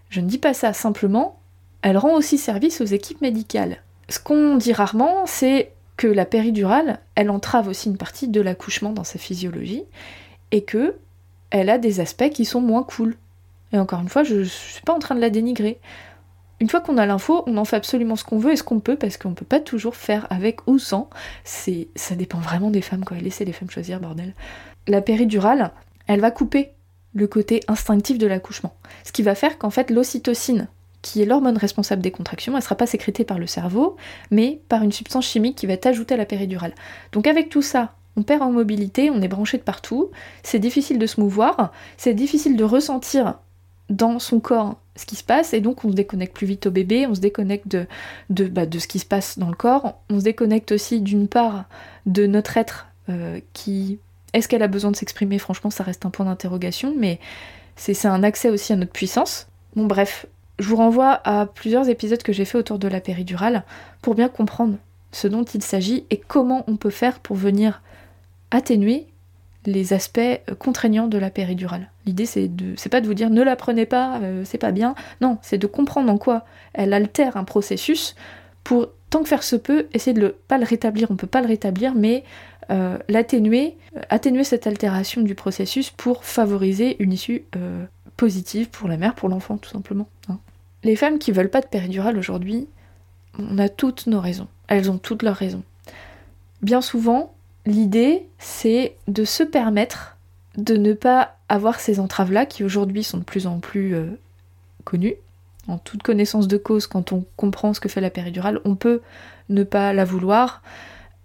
Je ne dis pas ça, simplement, elle rend aussi service aux équipes médicales. Ce qu'on dit rarement, c'est que la péridurale, elle entrave aussi une partie de l'accouchement dans sa physiologie, et que elle a des aspects qui sont moins cool. Et encore une fois, je, ne suis pas en train de la dénigrer. Une fois qu'on a l'info, on en fait absolument ce qu'on veut et ce qu'on peut, parce qu'on peut pas toujours faire avec ou sans. C'est, ça dépend vraiment des femmes, quoi. Laissez les femmes choisir, bordel. La péridurale, elle va couper le côté instinctif de l'accouchement. Ce qui va faire qu'en fait, l'ocytocine, qui est l'hormone responsable des contractions, elle sera pas sécrétée par le cerveau, mais par une substance chimique qui va être ajoutée à la péridurale. Donc avec tout ça, on perd en mobilité, on est branché de partout, c'est difficile de se mouvoir, c'est difficile de ressentir dans son corps ce qui se passe, et donc on se déconnecte plus vite au bébé, on se déconnecte de, de, bah, ce qui se passe dans le corps, on se déconnecte aussi d'une part de notre être euh, qui... Est-ce qu'elle a besoin de s'exprimer? Franchement, ça reste un point d'interrogation, mais c'est un accès aussi à notre puissance. Bon bref, je vous renvoie à plusieurs épisodes que j'ai fait autour de la péridurale pour bien comprendre ce dont il s'agit et comment on peut faire pour venir atténuer les aspects euh, contraignants de la péridurale. L'idée c'est de c'est pas de vous dire ne la prenez pas, euh, c'est pas bien. Non, c'est de comprendre en quoi elle altère un processus pour tant que faire se peut essayer de le pas le rétablir, on peut pas le rétablir mais euh, l'atténuer, atténuer cette altération du processus pour favoriser une issue positive pour la mère, pour l'enfant tout simplement. Hein. Les femmes qui veulent pas de péridurale aujourd'hui, on a toutes nos raisons. Elles ont toutes leurs raisons. Bien souvent, l'idée, c'est de se permettre de ne pas avoir ces entraves-là qui aujourd'hui sont de plus en plus euh, connues. En toute connaissance de cause, quand on comprend ce que fait la péridurale, on peut ne pas la vouloir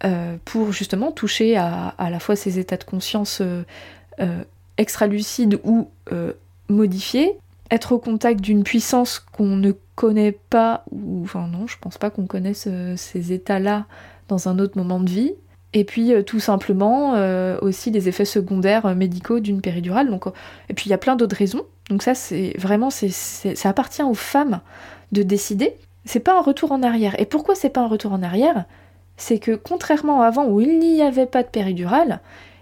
euh, pour justement toucher à, la fois ces états de conscience euh, extra-lucides ou modifiés, être au contact d'une puissance qu'on ne connaît pas, ou enfin non, je pense pas qu'on connaisse ces états-là dans un autre moment de vie. Et puis euh, tout simplement euh, aussi les effets secondaires médicaux d'une péridurale. Donc, et puis il y a plein d'autres raisons. Donc ça c'est vraiment ça appartient aux femmes de décider. C'est pas un retour en arrière. Et pourquoi c'est pas un retour en arrière? C'est que contrairement à avant où il n'y avait pas de péridurale,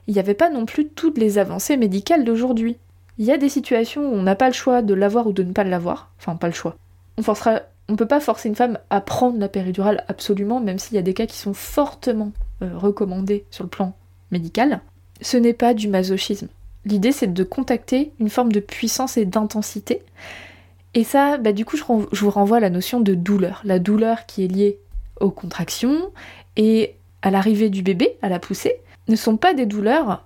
il n'y avait pas non plus toutes les avancées médicales d'aujourd'hui. Il y a des situations où on n'a pas le choix de l'avoir ou de ne pas l'avoir. Enfin, pas le choix. On forcera. On peut pas forcer une femme à prendre la péridurale absolument, même s'il y a des cas qui sont fortement recommandé sur le plan médical, ce n'est pas du masochisme. L'idée c'est de contacter une forme de puissance et d'intensité. Et ça, bah, du coup, je, vous renvoie à la notion de douleur. La douleur qui est liée aux contractions et à l'arrivée du bébé, à la poussée, ne sont pas des douleurs,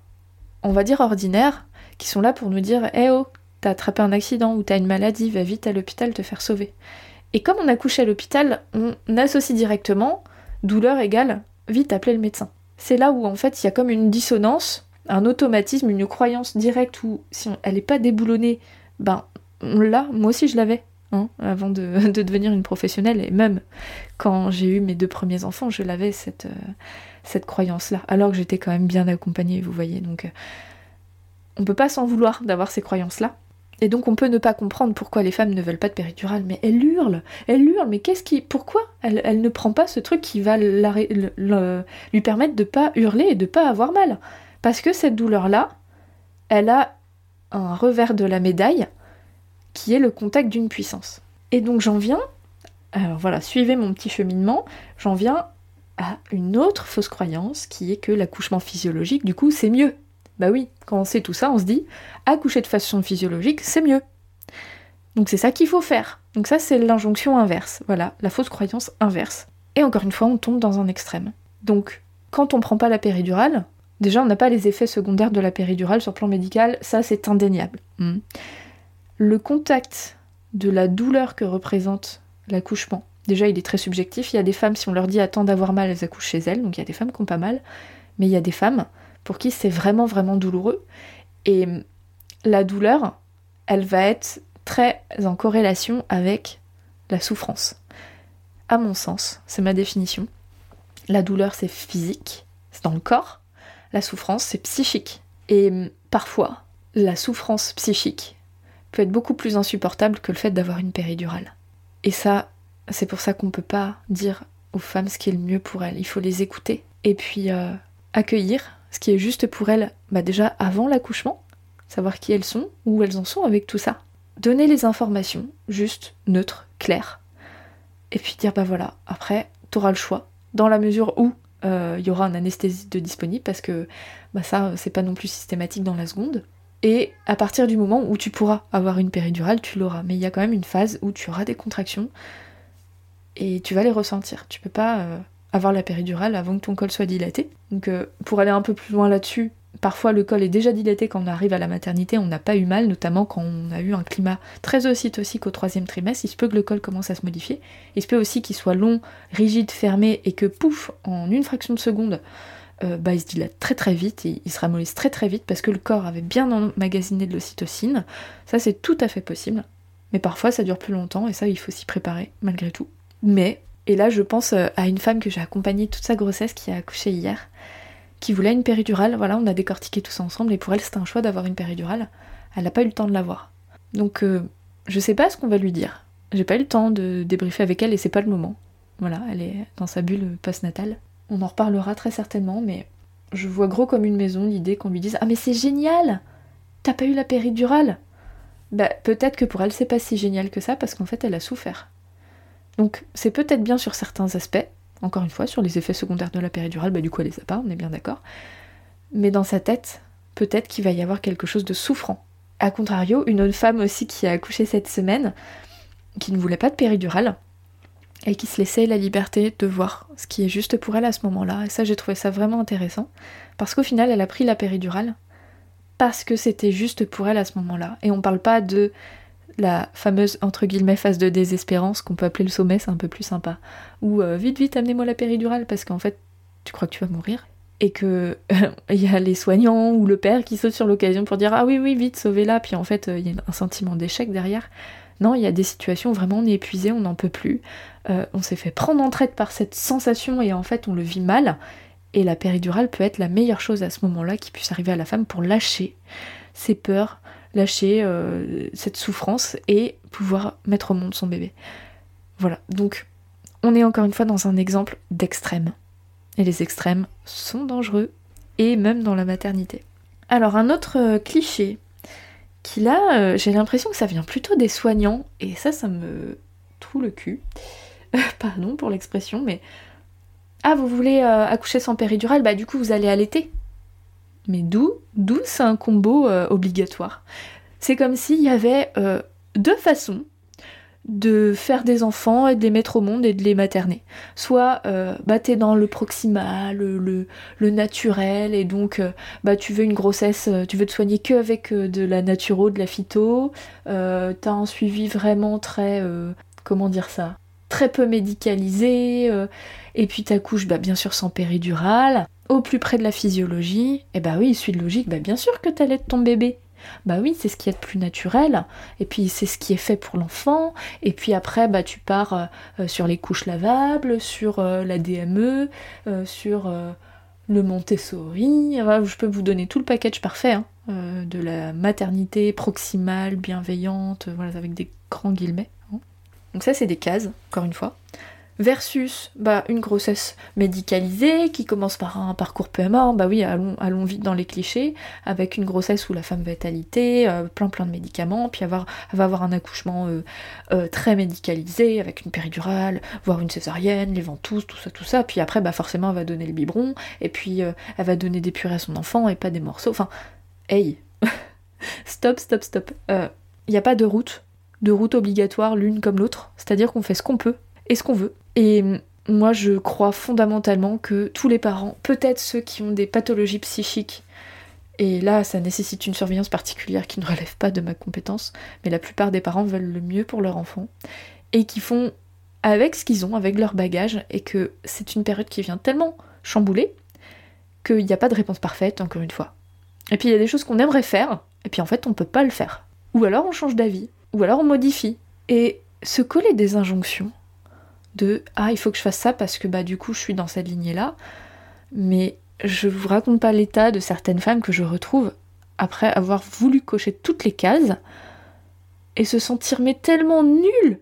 on va dire ordinaires, qui sont là pour nous dire Eh oh, t'as attrapé un accident ou t'as une maladie, va vite à l'hôpital te faire sauver. Et comme on a couché à l'hôpital, on associe directement douleur égale vite appeler le médecin. C'est là où en fait il y a comme une dissonance, un automatisme, une croyance directe où si elle n'est pas déboulonnée, ben là, moi aussi je l'avais. Hein, avant de, devenir une professionnelle et même quand j'ai eu mes deux premiers enfants je l'avais cette, euh, cette croyance là alors que j'étais quand même bien accompagnée vous voyez donc euh, on peut pas s'en vouloir d'avoir ces croyances là et donc on peut ne pas comprendre pourquoi les femmes ne veulent pas de péridurale, mais elle hurle, elle hurle, mais qu'est-ce qui. Pourquoi elle, ne prend pas ce truc qui va lui permettre de pas hurler et de pas avoir mal? Parce que cette douleur-là, elle a un revers de la médaille qui est le contact d'une puissance. Et donc j'en viens, alors voilà, suivez mon petit cheminement, j'en viens à une autre fausse croyance qui est que l'accouchement physiologique, du coup, c'est mieux. Bah oui, quand on sait tout ça, on se dit, accoucher de façon physiologique, c'est mieux. Donc c'est ça qu'il faut faire. Donc ça, c'est l'injonction inverse. Voilà, la fausse croyance inverse. Et encore une fois, on tombe dans un extrême. Donc, quand on prend pas la péridurale, déjà, on n'a pas les effets secondaires de la péridurale sur le plan médical, ça c'est indéniable. Hmm. Le contact de la douleur que représente l'accouchement, déjà il est très subjectif. Il y a des femmes, si on leur dit attends d'avoir mal, elles accouchent chez elles, donc il y a des femmes qui ont pas mal, mais il y a des femmes pour qui c'est vraiment vraiment douloureux. Et la douleur, elle va être très en corrélation avec la souffrance. À mon sens, c'est ma définition. La douleur, c'est physique, c'est dans le corps. La souffrance, c'est psychique. Et parfois, la souffrance psychique peut être beaucoup plus insupportable que le fait d'avoir une péridurale. Et ça, c'est pour ça qu'on ne peut pas dire aux femmes ce qui est le mieux pour elles. Il faut les écouter et puis euh, accueillir ce qui est juste pour elles, bah déjà avant l'accouchement, savoir qui elles sont, où elles en sont avec tout ça. Donner les informations, juste, neutres, claires. Et puis dire, bah voilà, après, t'auras le choix, dans la mesure où euh, il y aura un anesthésiste disponible, parce que bah ça, c'est pas non plus systématique dans la seconde. Et à partir du moment où tu pourras avoir une péridurale, tu l'auras. Mais il y a quand même une phase où tu auras des contractions et tu vas les ressentir. Tu peux pas euh, avoir la péridurale avant que ton col soit dilaté. Donc euh, pour aller un peu plus loin là-dessus, parfois le col est déjà dilaté quand on arrive à la maternité, on n'a pas eu mal, notamment quand on a eu un climat très ocytocique au troisième trimestre, il se peut que le col commence à se modifier. Il se peut aussi qu'il soit long, rigide, fermé et que pouf, en une fraction de seconde, euh, bah, il se dilate très très vite, il, il se ramollisse très très vite parce que le corps avait bien emmagasiné de l'ocytocine. Ça c'est tout à fait possible. Mais parfois ça dure plus longtemps et ça il faut s'y préparer malgré tout. Mais et là, je pense euh, à une femme que j'ai accompagnée toute sa grossesse qui a accouché hier, qui voulait une péridurale. Voilà, on a décortiqué tout ça ensemble et pour elle, c'était un choix d'avoir une péridurale. Elle n'a pas eu le temps de l'avoir. Donc, euh, je sais pas ce qu'on va lui dire. J'ai pas eu le temps de débriefer avec elle et c'est pas le moment. Voilà, elle est dans sa bulle post-natale. On en reparlera très certainement, mais je vois gros comme une maison l'idée qu'on lui dise Ah, mais c'est génial T'as pas eu la péridurale Bah, peut-être que pour elle, c'est pas si génial que ça parce qu'en fait, elle a souffert. Donc c'est peut-être bien sur certains aspects, encore une fois, sur les effets secondaires de la péridurale, bah du coup elle les a pas, on est bien d'accord. Mais dans sa tête, peut-être qu'il va y avoir quelque chose de souffrant. A contrario, une autre femme aussi qui a accouché cette semaine, qui ne voulait pas de péridurale, et qui se laissait la liberté de voir ce qui est juste pour elle à ce moment-là. Et ça, j'ai trouvé ça vraiment intéressant, parce qu'au final, elle a pris la péridurale parce que c'était juste pour elle à ce moment-là. Et on parle pas de la fameuse entre guillemets phase de désespérance qu'on peut appeler le sommet, c'est un peu plus sympa. Ou euh, vite vite amenez-moi la péridurale parce qu'en fait tu crois que tu vas mourir et que il y a les soignants ou le père qui saute sur l'occasion pour dire ah oui oui vite sauvez-la puis en fait il y a un sentiment d'échec derrière. Non, il y a des situations où vraiment on est épuisé, on n'en peut plus, euh, on s'est fait prendre en traite par cette sensation et en fait on le vit mal. Et la péridurale peut être la meilleure chose à ce moment-là qui puisse arriver à la femme pour lâcher ses peurs, lâcher euh, cette souffrance et pouvoir mettre au monde son bébé. Voilà, donc on est encore une fois dans un exemple d'extrême. Et les extrêmes sont dangereux, et même dans la maternité. Alors un autre euh, cliché, qui là, euh, j'ai l'impression que ça vient plutôt des soignants, et ça, ça me trouve le cul. Pardon pour l'expression, mais Ah, vous voulez accoucher sans péridurale? Bah du coup, vous allez allaiter. Mais d'où c'est un combo euh, obligatoire? C'est comme s'il y avait deux façons de faire des enfants et de les mettre au monde et de les materner. Soit euh, bah t'es dans le proximal, le, naturel, et donc euh, bah tu veux une grossesse, euh, tu veux te soigner que avec euh, de la naturo, de la phyto, t'as un suivi vraiment très comment dire ça? Très peu médicalisé, et puis t'accouches bah, bien sûr sans péridurale, au plus près de la physiologie, et bah oui, suite logique, bah bien sûr que t'allaites ton bébé. Bah oui, c'est ce qui est de plus naturel, et puis c'est ce qui est fait pour l'enfant, et puis après, bah tu pars euh, euh, sur les couches lavables, sur euh, la DME, sur le Montessori, je peux vous donner tout le package parfait, hein, de la maternité proximale, bienveillante, voilà, avec des grands guillemets. Hein. Donc ça, c'est des cases, encore une fois versus bah, une grossesse médicalisée qui commence par un parcours PMA, bah oui, allons, vite dans les clichés, avec une grossesse où la femme va être alitée, euh, plein plein de médicaments, puis elle va avoir un accouchement euh, euh, très médicalisé, avec une péridurale, voire une césarienne, les ventouses, tout ça, tout ça, puis après, bah forcément, elle va donner le biberon, et puis elle va donner des purées à son enfant, et pas des morceaux, enfin, hey. Stop, stop, stop. Il n'y a pas de route, de route obligatoire l'une comme l'autre, c'est-à-dire qu'on fait ce qu'on peut et ce qu'on veut. Et moi, je crois fondamentalement que tous les parents, peut-être ceux qui ont des pathologies psychiques, et là, ça nécessite une surveillance particulière qui ne relève pas de ma compétence, mais la plupart des parents veulent le mieux pour leur enfant, et qui font avec ce qu'ils ont, avec leur bagage, et que c'est une période qui vient tellement chambouler qu'il n'y a pas de réponse parfaite, encore une fois. Et puis il y a des choses qu'on aimerait faire, et puis en fait on peut pas le faire. Ou alors on change d'avis, ou alors on modifie. Et se coller des injonctions, de ah il faut que je fasse ça parce que bah du coup je suis dans cette lignée là mais je vous raconte pas l'état de certaines femmes que je retrouve après avoir voulu cocher toutes les cases et se sentir mais tellement nulles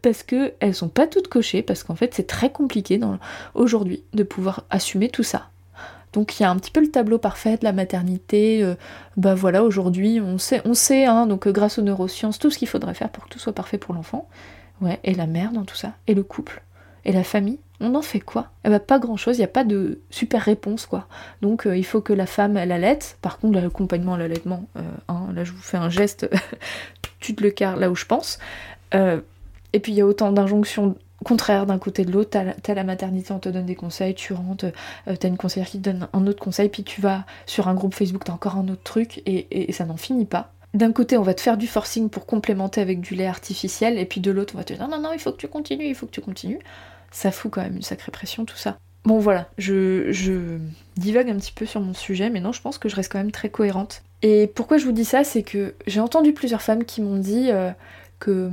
parce que elles sont pas toutes cochées parce qu'en fait c'est très compliqué aujourd'hui de pouvoir assumer tout ça donc il y a un petit peu le tableau parfait de la maternité. Euh, bah voilà, aujourd'hui on sait, on sait, hein, donc euh, grâce aux neurosciences, tout ce qu'il faudrait faire pour que tout soit parfait pour l'enfant. Et la mère dans tout ça, et le couple, et la famille, on en fait quoi? Eh ben pas grand chose, il n'y a pas de super réponse quoi. Donc euh, il faut que la femme elle allaite, par contre l'accompagnement l'allaitement, euh, hein, là je vous fais un geste, tu te le carres là où je pense. Euh, et puis il y a autant d'injonctions contraires d'un côté de l'autre, t'as la maternité, on te donne des conseils, tu rentres, t'as une conseillère qui te donne un autre conseil, puis tu vas sur un groupe Facebook, t'as encore un autre truc, et ça n'en finit pas d'un côté, on va te faire du forcing pour complémenter avec du lait artificiel, et puis de l'autre, on va te dire non, non, non, il faut que tu continues, il faut que tu continues. Ça fout quand même une sacrée pression, tout ça. Bon, voilà, je, je divague un petit peu sur mon sujet, mais non, je pense que je reste quand même très cohérente. Et pourquoi je vous dis ça, c'est que j'ai entendu plusieurs femmes qui m'ont dit euh, que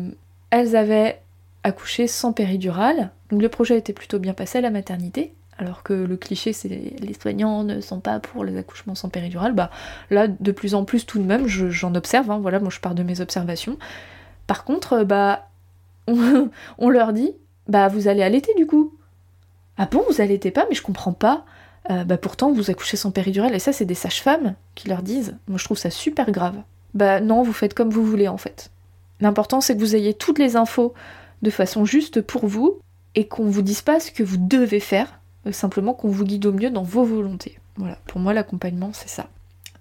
elles avaient accouché sans péridurale, donc le projet était plutôt bien passé à la maternité, alors que le cliché c'est les soignants ne sont pas pour les accouchements sans péridurale, bah là de plus en plus tout de même j'en observe, hein, voilà moi je pars de mes observations. Par contre bah on, leur dit bah vous allez allaiter du coup. Ah bon vous allaitez pas mais je comprends pas. Euh, bah pourtant vous accouchez sans péridurale et ça c'est des sages-femmes qui leur disent. Moi je trouve ça super grave. Bah non vous faites comme vous voulez en fait. L'important c'est que vous ayez toutes les infos de façon juste pour vous et qu'on vous dise pas ce que vous devez faire euh, simplement qu'on vous guide au mieux dans vos volontés. Voilà, pour moi l'accompagnement c'est ça.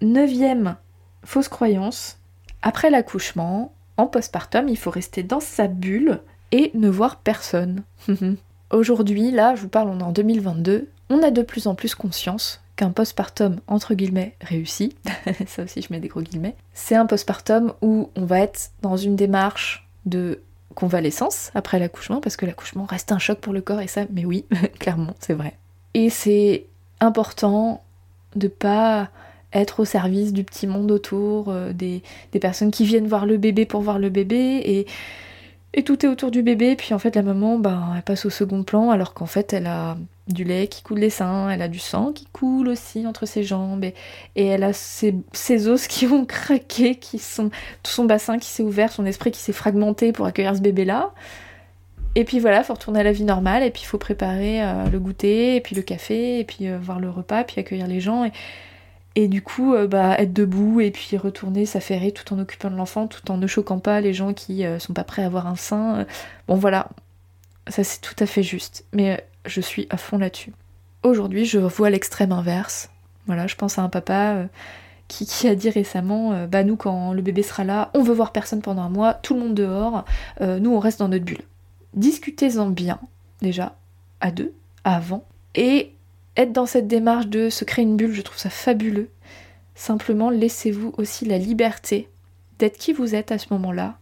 Neuvième fausse croyance, après l'accouchement, en postpartum, il faut rester dans sa bulle et ne voir personne. Aujourd'hui, là, je vous parle, on est en 2022, on a de plus en plus conscience qu'un postpartum entre guillemets réussi, ça aussi je mets des gros guillemets, c'est un postpartum où on va être dans une démarche de convalescence après l'accouchement, parce que l'accouchement reste un choc pour le corps, et ça, mais oui, clairement, c'est vrai. Et c'est important de pas être au service du petit monde autour, euh, des, des, personnes qui viennent voir le bébé pour voir le bébé, et et tout est autour du bébé, puis en fait la maman, bah, elle passe au second plan alors qu'en fait elle a du lait qui coule des seins, elle a du sang qui coule aussi entre ses jambes, et, elle a ses, os qui ont craqué, qui sont, tout son bassin qui s'est ouvert, son esprit qui s'est fragmenté pour accueillir ce bébé-là. Et puis voilà, faut retourner à la vie normale, et puis il faut préparer euh, le goûter, et puis le café, et puis euh, voir le repas, puis accueillir les gens. Et du coup, euh, bah, être debout et puis retourner s'affairer tout en occupant de l'enfant, tout en ne choquant pas les gens qui euh, sont pas prêts à avoir un sein. Bon voilà, ça c'est tout à fait juste. Mais euh, je suis à fond là-dessus. aujourd'hui, je vois l'extrême inverse. Voilà, je pense à un papa euh, qui, a dit récemment euh, Bah, nous, quand le bébé sera là, on veut voir personne pendant un mois, tout le monde dehors, euh, nous, on reste dans notre bulle. Discutez-en bien, déjà, à deux, avant, et être dans cette démarche de se créer une bulle, je trouve ça fabuleux. Simplement, laissez-vous aussi la liberté d'être qui vous êtes à ce moment-là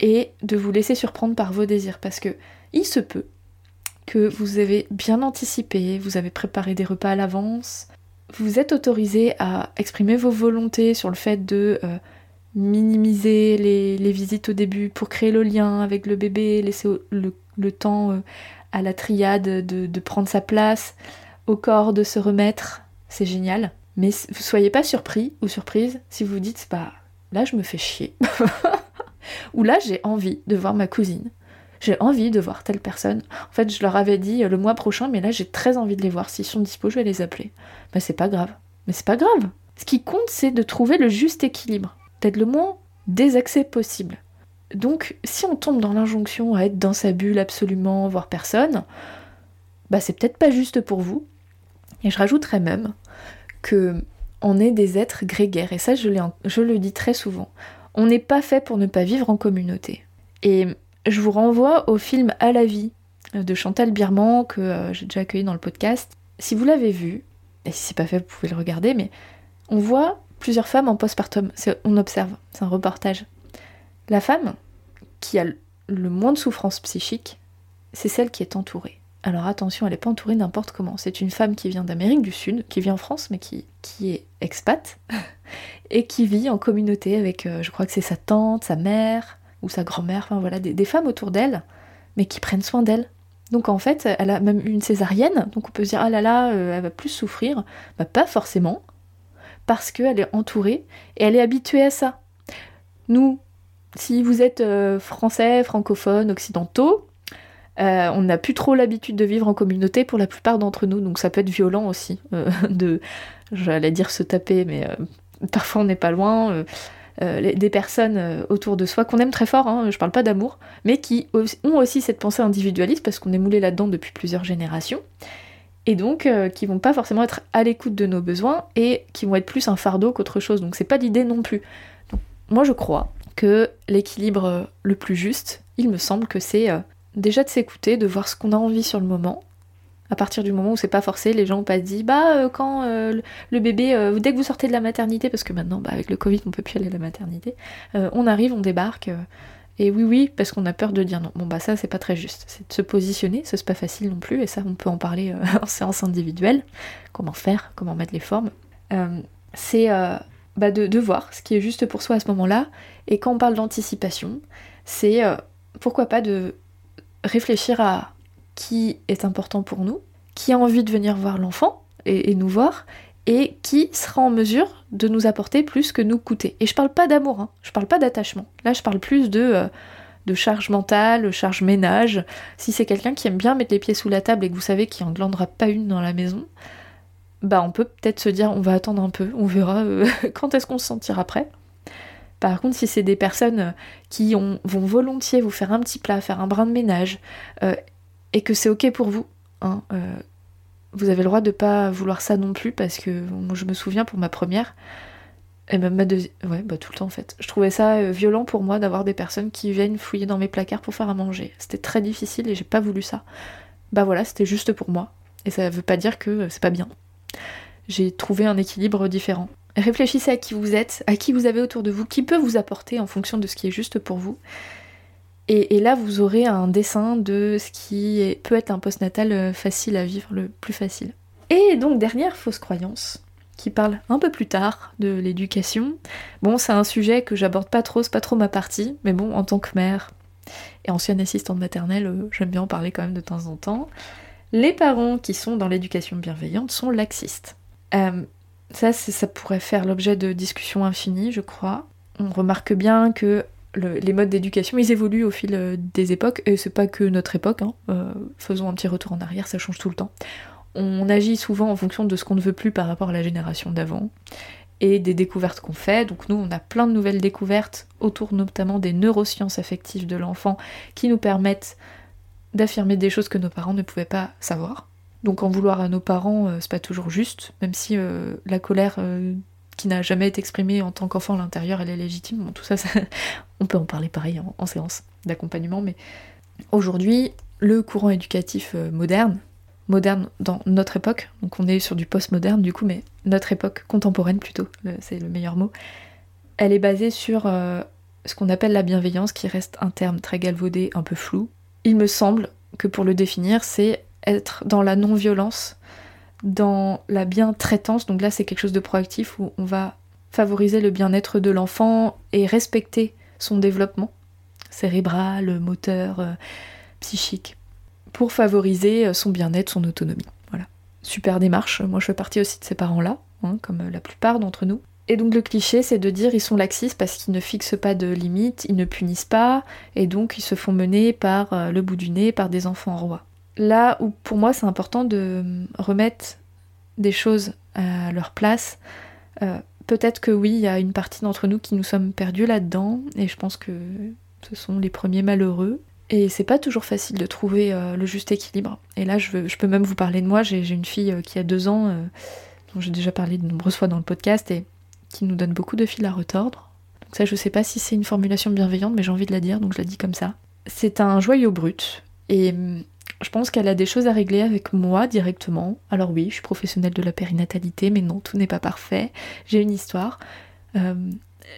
et de vous laisser surprendre par vos désirs parce que il se peut que vous avez bien anticipé, vous avez préparé des repas à l'avance, vous êtes autorisé à exprimer vos volontés sur le fait de euh, minimiser les, visites au début pour créer le lien avec le bébé, laisser le, temps euh, à la triade de, de, prendre sa place, au corps de se remettre, c'est génial. Mais soyez pas surpris ou surprise si vous vous dites bah là je me fais chier. ou là j'ai envie de voir ma cousine j'ai envie de voir telle personne. En fait, je leur avais dit euh, le mois prochain, mais là j'ai très envie de les voir. S'ils sont dispo, je vais les appeler. Mais c'est pas grave. Mais c'est pas grave. Ce qui compte, c'est de trouver le juste équilibre, d'être le moins désaxé possible. Donc, si on tombe dans l'injonction à être dans sa bulle absolument, voir personne, bah c'est peut-être pas juste pour vous. Et je rajouterais même que on est des êtres grégaires, et ça je, le dis très souvent. On n'est pas fait pour ne pas vivre en communauté. Et je vous renvoie au film À la vie de Chantal Birman que euh, j'ai déjà accueilli dans le podcast. Si vous l'avez vu, et si c'est pas fait, vous pouvez le regarder, mais on voit plusieurs femmes en postpartum. On observe, c'est un reportage. La femme qui a le moins de souffrance psychique, c'est celle qui est entourée. Alors attention, elle n'est pas entourée n'importe comment. C'est une femme qui vient d'Amérique du Sud, qui vit en France, mais qui, est expat, et qui vit en communauté avec, euh, je crois que c'est sa tante, sa mère, ou sa grand-mère, enfin voilà, des, femmes autour d'elle, mais qui prennent soin d'elle. Donc en fait, elle a même une césarienne, donc on peut se dire, ah là là, euh, elle va plus souffrir. Bah pas forcément, parce qu'elle est entourée et elle est habituée à ça. Nous, si vous êtes euh, français, francophone, occidentaux, euh, on n'a plus trop l'habitude de vivre en communauté pour la plupart d'entre nous, donc ça peut être violent aussi de, j'allais dire se taper, mais parfois on n'est pas loin. Euh, des personnes euh, autour de soi qu'on aime très fort, hein, je parle pas d'amour, mais qui ont aussi cette pensée individualiste parce qu'on est moulé là-dedans depuis plusieurs générations, et donc euh, qui vont pas forcément être à l'écoute de nos besoins et qui vont être plus un fardeau qu'autre chose. Donc c'est pas l'idée non plus. moi je crois que l'équilibre le plus juste, il me semble que c'est déjà de s'écouter, de voir ce qu'on a envie sur le moment, à partir du moment où c'est pas forcé, les gens ont pas dit bah euh, quand euh, le bébé, euh, dès que vous sortez de la maternité, parce que maintenant bah, avec le Covid on peut plus aller à la maternité, on arrive, on débarque. et oui oui, parce qu'on a peur de dire non. Bon bah ça c'est pas très juste. C'est de se positionner, ça c'est pas facile non plus, et ça on peut en parler en séance individuelle. Comment faire, comment mettre les formes. c'est bah, de, de, voir ce qui est juste pour soi à ce moment-là. Et quand on parle d'anticipation, c'est pourquoi pas de réfléchir à qui est important pour nous, qui a envie de venir voir l'enfant et, nous voir, et qui sera en mesure de nous apporter plus que nous coûter. Et je parle pas d'amour, hein, je parle pas d'attachement. Là, je parle plus de, euh, de charge mentale, charge ménage. Si c'est quelqu'un qui aime bien mettre les pieds sous la table et que vous savez qu'il en glandera pas une dans la maison, bah on peut peut-être se dire on va attendre un peu, on verra euh, quand est-ce qu'on se sentira prêt. Par contre, si c'est des personnes qui ont, vont volontiers vous faire un petit plat, faire un brin de ménage, euh, et que c'est ok pour vous. Hein, euh, vous avez le droit de pas vouloir ça non plus parce que moi je me souviens pour ma première et même ma deuxième, ouais bah tout le temps en fait. Je trouvais ça euh, violent pour moi d'avoir des personnes qui viennent fouiller dans mes placards pour faire à manger. C'était très difficile et j'ai pas voulu ça. Bah voilà, c'était juste pour moi et ça veut pas dire que euh, c'est pas bien. J'ai trouvé un équilibre différent. Réfléchissez à qui vous êtes, à qui vous avez autour de vous, qui peut vous apporter en fonction de ce qui est juste pour vous. Et, là, vous aurez un dessin de ce qui peut être un postnatal euh, facile à vivre, le plus facile. Et donc, dernière fausse croyance, qui parle un peu plus tard de l'éducation. Bon, c'est un sujet que j'aborde pas trop, c'est pas trop ma partie, mais bon, en tant que mère et ancienne assistante maternelle, euh, j'aime bien en parler quand même de temps en temps. Les parents qui sont dans l'éducation bienveillante sont laxistes. Euh, ça, ça pourrait faire l'objet de discussions infinies, je crois. On remarque bien que les modes d'éducation, ils évoluent au fil euh, des époques, et c'est pas que notre époque, hein. euh, faisons un petit retour en arrière, ça change tout le temps. On agit souvent en fonction de ce qu'on ne veut plus par rapport à la génération d'avant, et des découvertes qu'on fait, donc nous on a plein de nouvelles découvertes autour notamment des neurosciences affectives de l'enfant qui nous permettent d'affirmer des choses que nos parents ne pouvaient pas savoir. Donc en vouloir à nos parents, c'est pas toujours juste, même si la colère qui n'a jamais été exprimée en tant qu'enfant à l'intérieur, elle est légitime. Tout ça, on peut en parler pareil en, séance d'accompagnement, mais aujourd'hui, le courant éducatif moderne, moderne dans notre époque, donc on est sur du post-moderne du coup, mais notre époque contemporaine plutôt, c'est le meilleur mot, elle est basée sur ce qu'on appelle la bienveillance, qui reste un terme très galvaudé, un peu flou. Il me semble que pour le définir, c'est être dans la non-violence, dans la bien-traitance. Donc là, c'est quelque chose de proactif où on va favoriser le bien-être de l'enfant et respecter son développement cérébral, moteur, euh, psychique, pour favoriser euh, son bien-être, son autonomie. Voilà. Super démarche. Moi, je fais partie aussi de ces parents-là, hein, comme la plupart d'entre nous. Et donc le cliché, c'est de dire ils sont laxistes parce qu'ils ne fixent pas de limites, ils ne punissent pas, et donc ils se font mener par euh, le bout du nez par des enfants rois. Là où pour moi c'est important de remettre des choses à leur place, euh, peut-être que oui, il y a une partie d'entre nous qui nous sommes perdus là-dedans, et je pense que ce sont les premiers malheureux. Et c'est pas toujours facile de trouver euh, le juste équilibre. Et là, je, je, peux même vous parler de moi. J'ai une fille qui a deux ans, dont j'ai déjà parlé de nombreuses fois dans le podcast, et qui nous donne beaucoup de fil à retordre. Donc ça, je sais pas si c'est une formulation bienveillante, mais j'ai envie de la dire, donc je la dis comme ça. C'est un joyau brut, et je pense qu'elle a des choses à régler avec moi directement. Alors oui, je suis professionnelle de la périnatalité, mais non, tout n'est pas parfait. J'ai une histoire. Euh,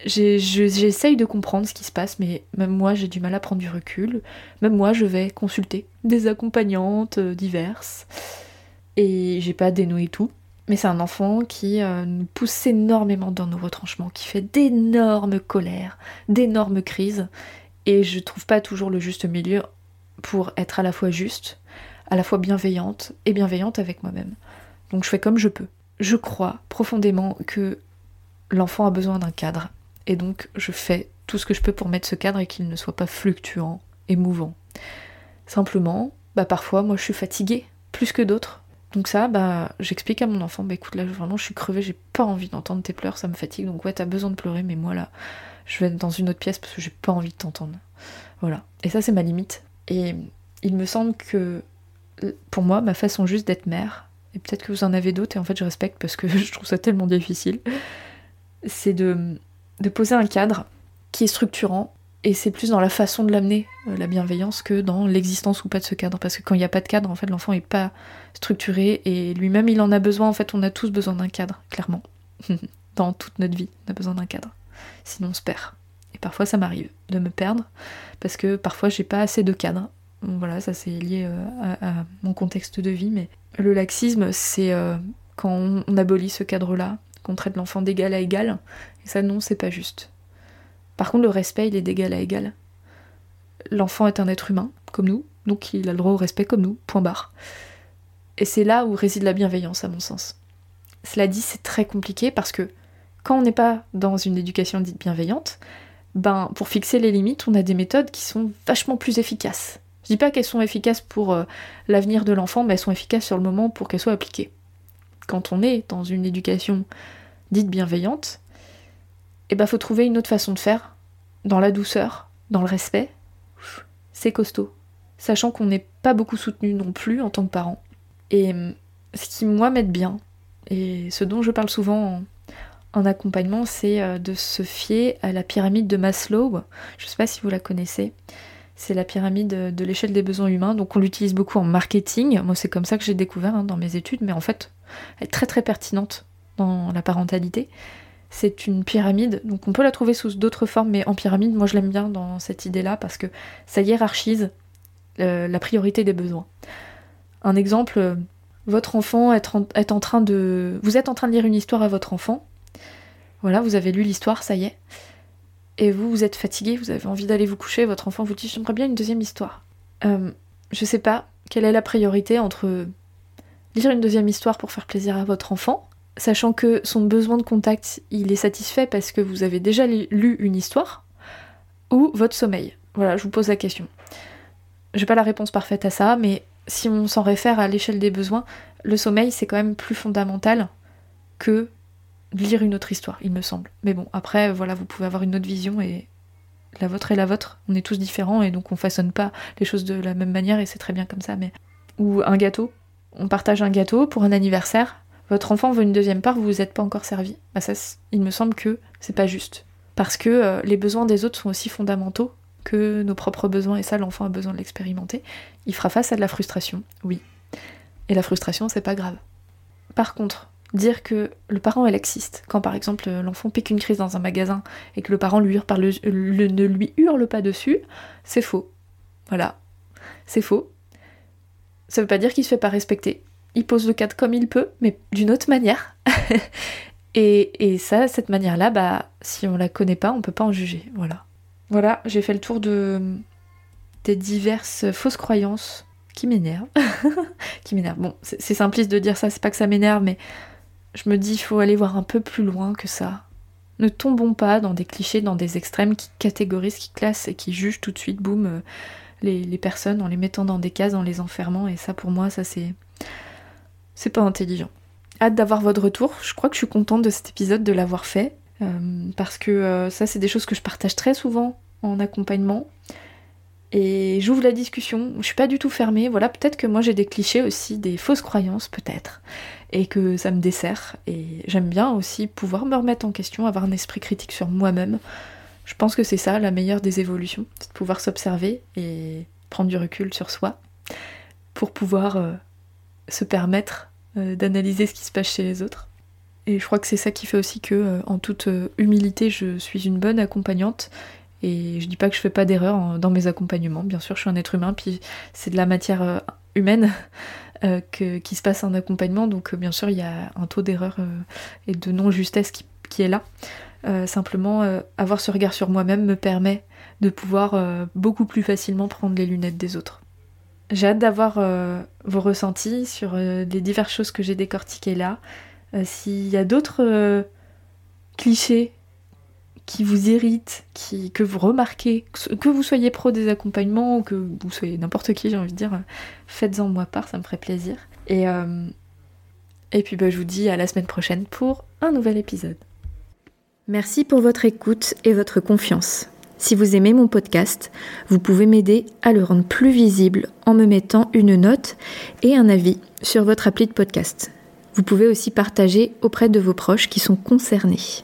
J'essaye de comprendre ce qui se passe, mais même moi j'ai du mal à prendre du recul. Même moi je vais consulter des accompagnantes euh, diverses. Et j'ai pas dénoué tout. Mais c'est un enfant qui euh, nous pousse énormément dans nos retranchements, qui fait d'énormes colères, d'énormes crises. Et je trouve pas toujours le juste milieu pour être à la fois juste, à la fois bienveillante et bienveillante avec moi-même. Donc je fais comme je peux. Je crois profondément que l'enfant a besoin d'un cadre. Et donc je fais tout ce que je peux pour mettre ce cadre et qu'il ne soit pas fluctuant et mouvant. Simplement, bah parfois moi je suis fatiguée, plus que d'autres. Donc ça, bah, j'explique à mon enfant, bah écoute là vraiment je suis crevée, j'ai pas envie d'entendre tes pleurs, ça me fatigue, donc ouais t'as besoin de pleurer, mais moi là, je vais être dans une autre pièce parce que j'ai pas envie de t'entendre. Voilà. Et ça c'est ma limite. Et il me semble que pour moi, ma façon juste d'être mère, et peut-être que vous en avez d'autres, et en fait je respecte parce que je trouve ça tellement difficile, c'est de, poser un cadre qui est structurant et c'est plus dans la façon de l'amener, euh, la bienveillance, que dans l'existence ou pas de ce cadre. Parce que quand il n'y a pas de cadre, en fait, l'enfant n'est pas structuré et lui-même, il en a besoin. En fait, on a tous besoin d'un cadre, clairement. dans toute notre vie, on a besoin d'un cadre. Sinon, on se perd. Parfois, ça m'arrive de me perdre parce que parfois, j'ai pas assez de cadre. Voilà, ça c'est lié euh, à, mon contexte de vie. Mais le laxisme, c'est euh, quand on abolit ce cadre-là, qu'on traite l'enfant d'égal à égal. Et ça, non, c'est pas juste. Par contre, le respect, il est d'égal à égal. L'enfant est un être humain, comme nous, donc il a le droit au respect comme nous, point barre. Et c'est là où réside la bienveillance, à mon sens. Cela dit, c'est très compliqué parce que quand on n'est pas dans une éducation dite bienveillante, ben pour fixer les limites, on a des méthodes qui sont vachement plus efficaces. Je dis pas qu'elles sont efficaces pour euh, l'avenir de l'enfant, mais elles sont efficaces sur le moment pour qu'elles soient appliquées. Quand on est dans une éducation dite bienveillante, eh ben faut trouver une autre façon de faire, dans la douceur, dans le respect. C'est costaud. Sachant qu'on n'est pas beaucoup soutenu non plus en tant que parent. Et hum, ce qui, moi, m'aide bien, et ce dont je parle souvent en, accompagnement, c'est euh, de se fier à la pyramide de Maslow. Je ne sais pas si vous la connaissez. C'est la pyramide de l'échelle des besoins humains. Donc on l'utilise beaucoup en marketing. Moi, c'est comme ça que j'ai découvert hein, dans mes études. Mais en fait, elle est très très pertinente dans la parentalité. C'est une pyramide, donc on peut la trouver sous d'autres formes, mais en pyramide, moi je l'aime bien dans cette idée-là parce que ça hiérarchise euh, la priorité des besoins. Un exemple, euh, votre enfant est en, train de. Vous êtes en train de lire une histoire à votre enfant. Voilà, vous avez lu l'histoire, ça y est. Et vous, vous êtes fatigué, vous avez envie d'aller vous coucher, votre enfant vous dit J'aimerais bien une deuxième histoire. Euh, je sais pas quelle est la priorité entre lire une deuxième histoire pour faire plaisir à votre enfant sachant que son besoin de contact, il est satisfait parce que vous avez déjà lu une histoire, ou votre sommeil Voilà, je vous pose la question. J'ai pas la réponse parfaite à ça, mais si on s'en réfère à l'échelle des besoins, le sommeil c'est quand même plus fondamental que lire une autre histoire, il me semble. Mais bon, après, voilà, vous pouvez avoir une autre vision et la vôtre est la vôtre. On est tous différents et donc on façonne pas les choses de la même manière et c'est très bien comme ça. Mais ou un gâteau, on partage un gâteau pour un anniversaire, votre enfant veut une deuxième part, vous vous êtes pas encore servi. Bah ça, il me semble que c'est pas juste. Parce que euh, les besoins des autres sont aussi fondamentaux que nos propres besoins, et ça, l'enfant a besoin de l'expérimenter. Il fera face à de la frustration, oui. Et la frustration, c'est pas grave. Par contre, dire que le parent est laxiste, quand par exemple l'enfant pique une crise dans un magasin et que le parent lui ne lui hurle pas dessus, c'est faux. Voilà, c'est faux. Ça veut pas dire qu'il se fait pas respecter. Il pose le cadre comme il peut, mais d'une autre manière. et, et, ça, cette manière-là, bah, si on la connaît pas, on peut pas en juger. Voilà. Voilà, j'ai fait le tour de des diverses fausses croyances qui m'énervent. qui m'énervent. Bon, c'est simpliste de dire ça, c'est pas que ça m'énerve, mais je me dis, il faut aller voir un peu plus loin que ça. Ne tombons pas dans des clichés, dans des extrêmes qui catégorisent, qui classent et qui jugent tout de suite, boum, euh, les, personnes en les mettant dans des cases, en les enfermant. Et ça, pour moi, ça c'est. C'est pas intelligent. Hâte d'avoir votre retour. Je crois que je suis contente de cet épisode, de l'avoir fait. Euh, parce que euh, ça, c'est des choses que je partage très souvent en accompagnement. Et j'ouvre la discussion, je suis pas du tout fermée, voilà, peut-être que moi j'ai des clichés aussi, des fausses croyances peut-être, et que ça me dessert, et j'aime bien aussi pouvoir me remettre en question, avoir un esprit critique sur moi-même. Je pense que c'est ça la meilleure des évolutions, c'est de pouvoir s'observer et prendre du recul sur soi, pour pouvoir euh, se permettre euh, d'analyser ce qui se passe chez les autres. Et je crois que c'est ça qui fait aussi que, euh, en toute humilité, je suis une bonne accompagnante et je dis pas que je fais pas d'erreur dans mes accompagnements. Bien sûr, je suis un être humain, puis c'est de la matière humaine euh, qui se passe en accompagnement. Donc, euh, bien sûr, il y a un taux d'erreur et de non-justesse qui, est là. simplement, avoir ce regard sur moi-même me permet de pouvoir beaucoup plus facilement prendre les lunettes des autres. J'ai hâte d'avoir vos ressentis sur les diverses choses que j'ai décortiquées là. S'il y a d'autres clichés qui vous irrite, qui, que vous remarquez, que vous soyez pro des accompagnements ou que vous soyez n'importe qui, j'ai envie de dire, faites-en moi part, ça me ferait plaisir. Et, euh, et puis bah, je vous dis à la semaine prochaine pour un nouvel épisode. Merci pour votre écoute et votre confiance. Si vous aimez mon podcast, vous pouvez m'aider à le rendre plus visible en me mettant une note et un avis sur votre appli de podcast. Vous pouvez aussi partager auprès de vos proches qui sont concernés.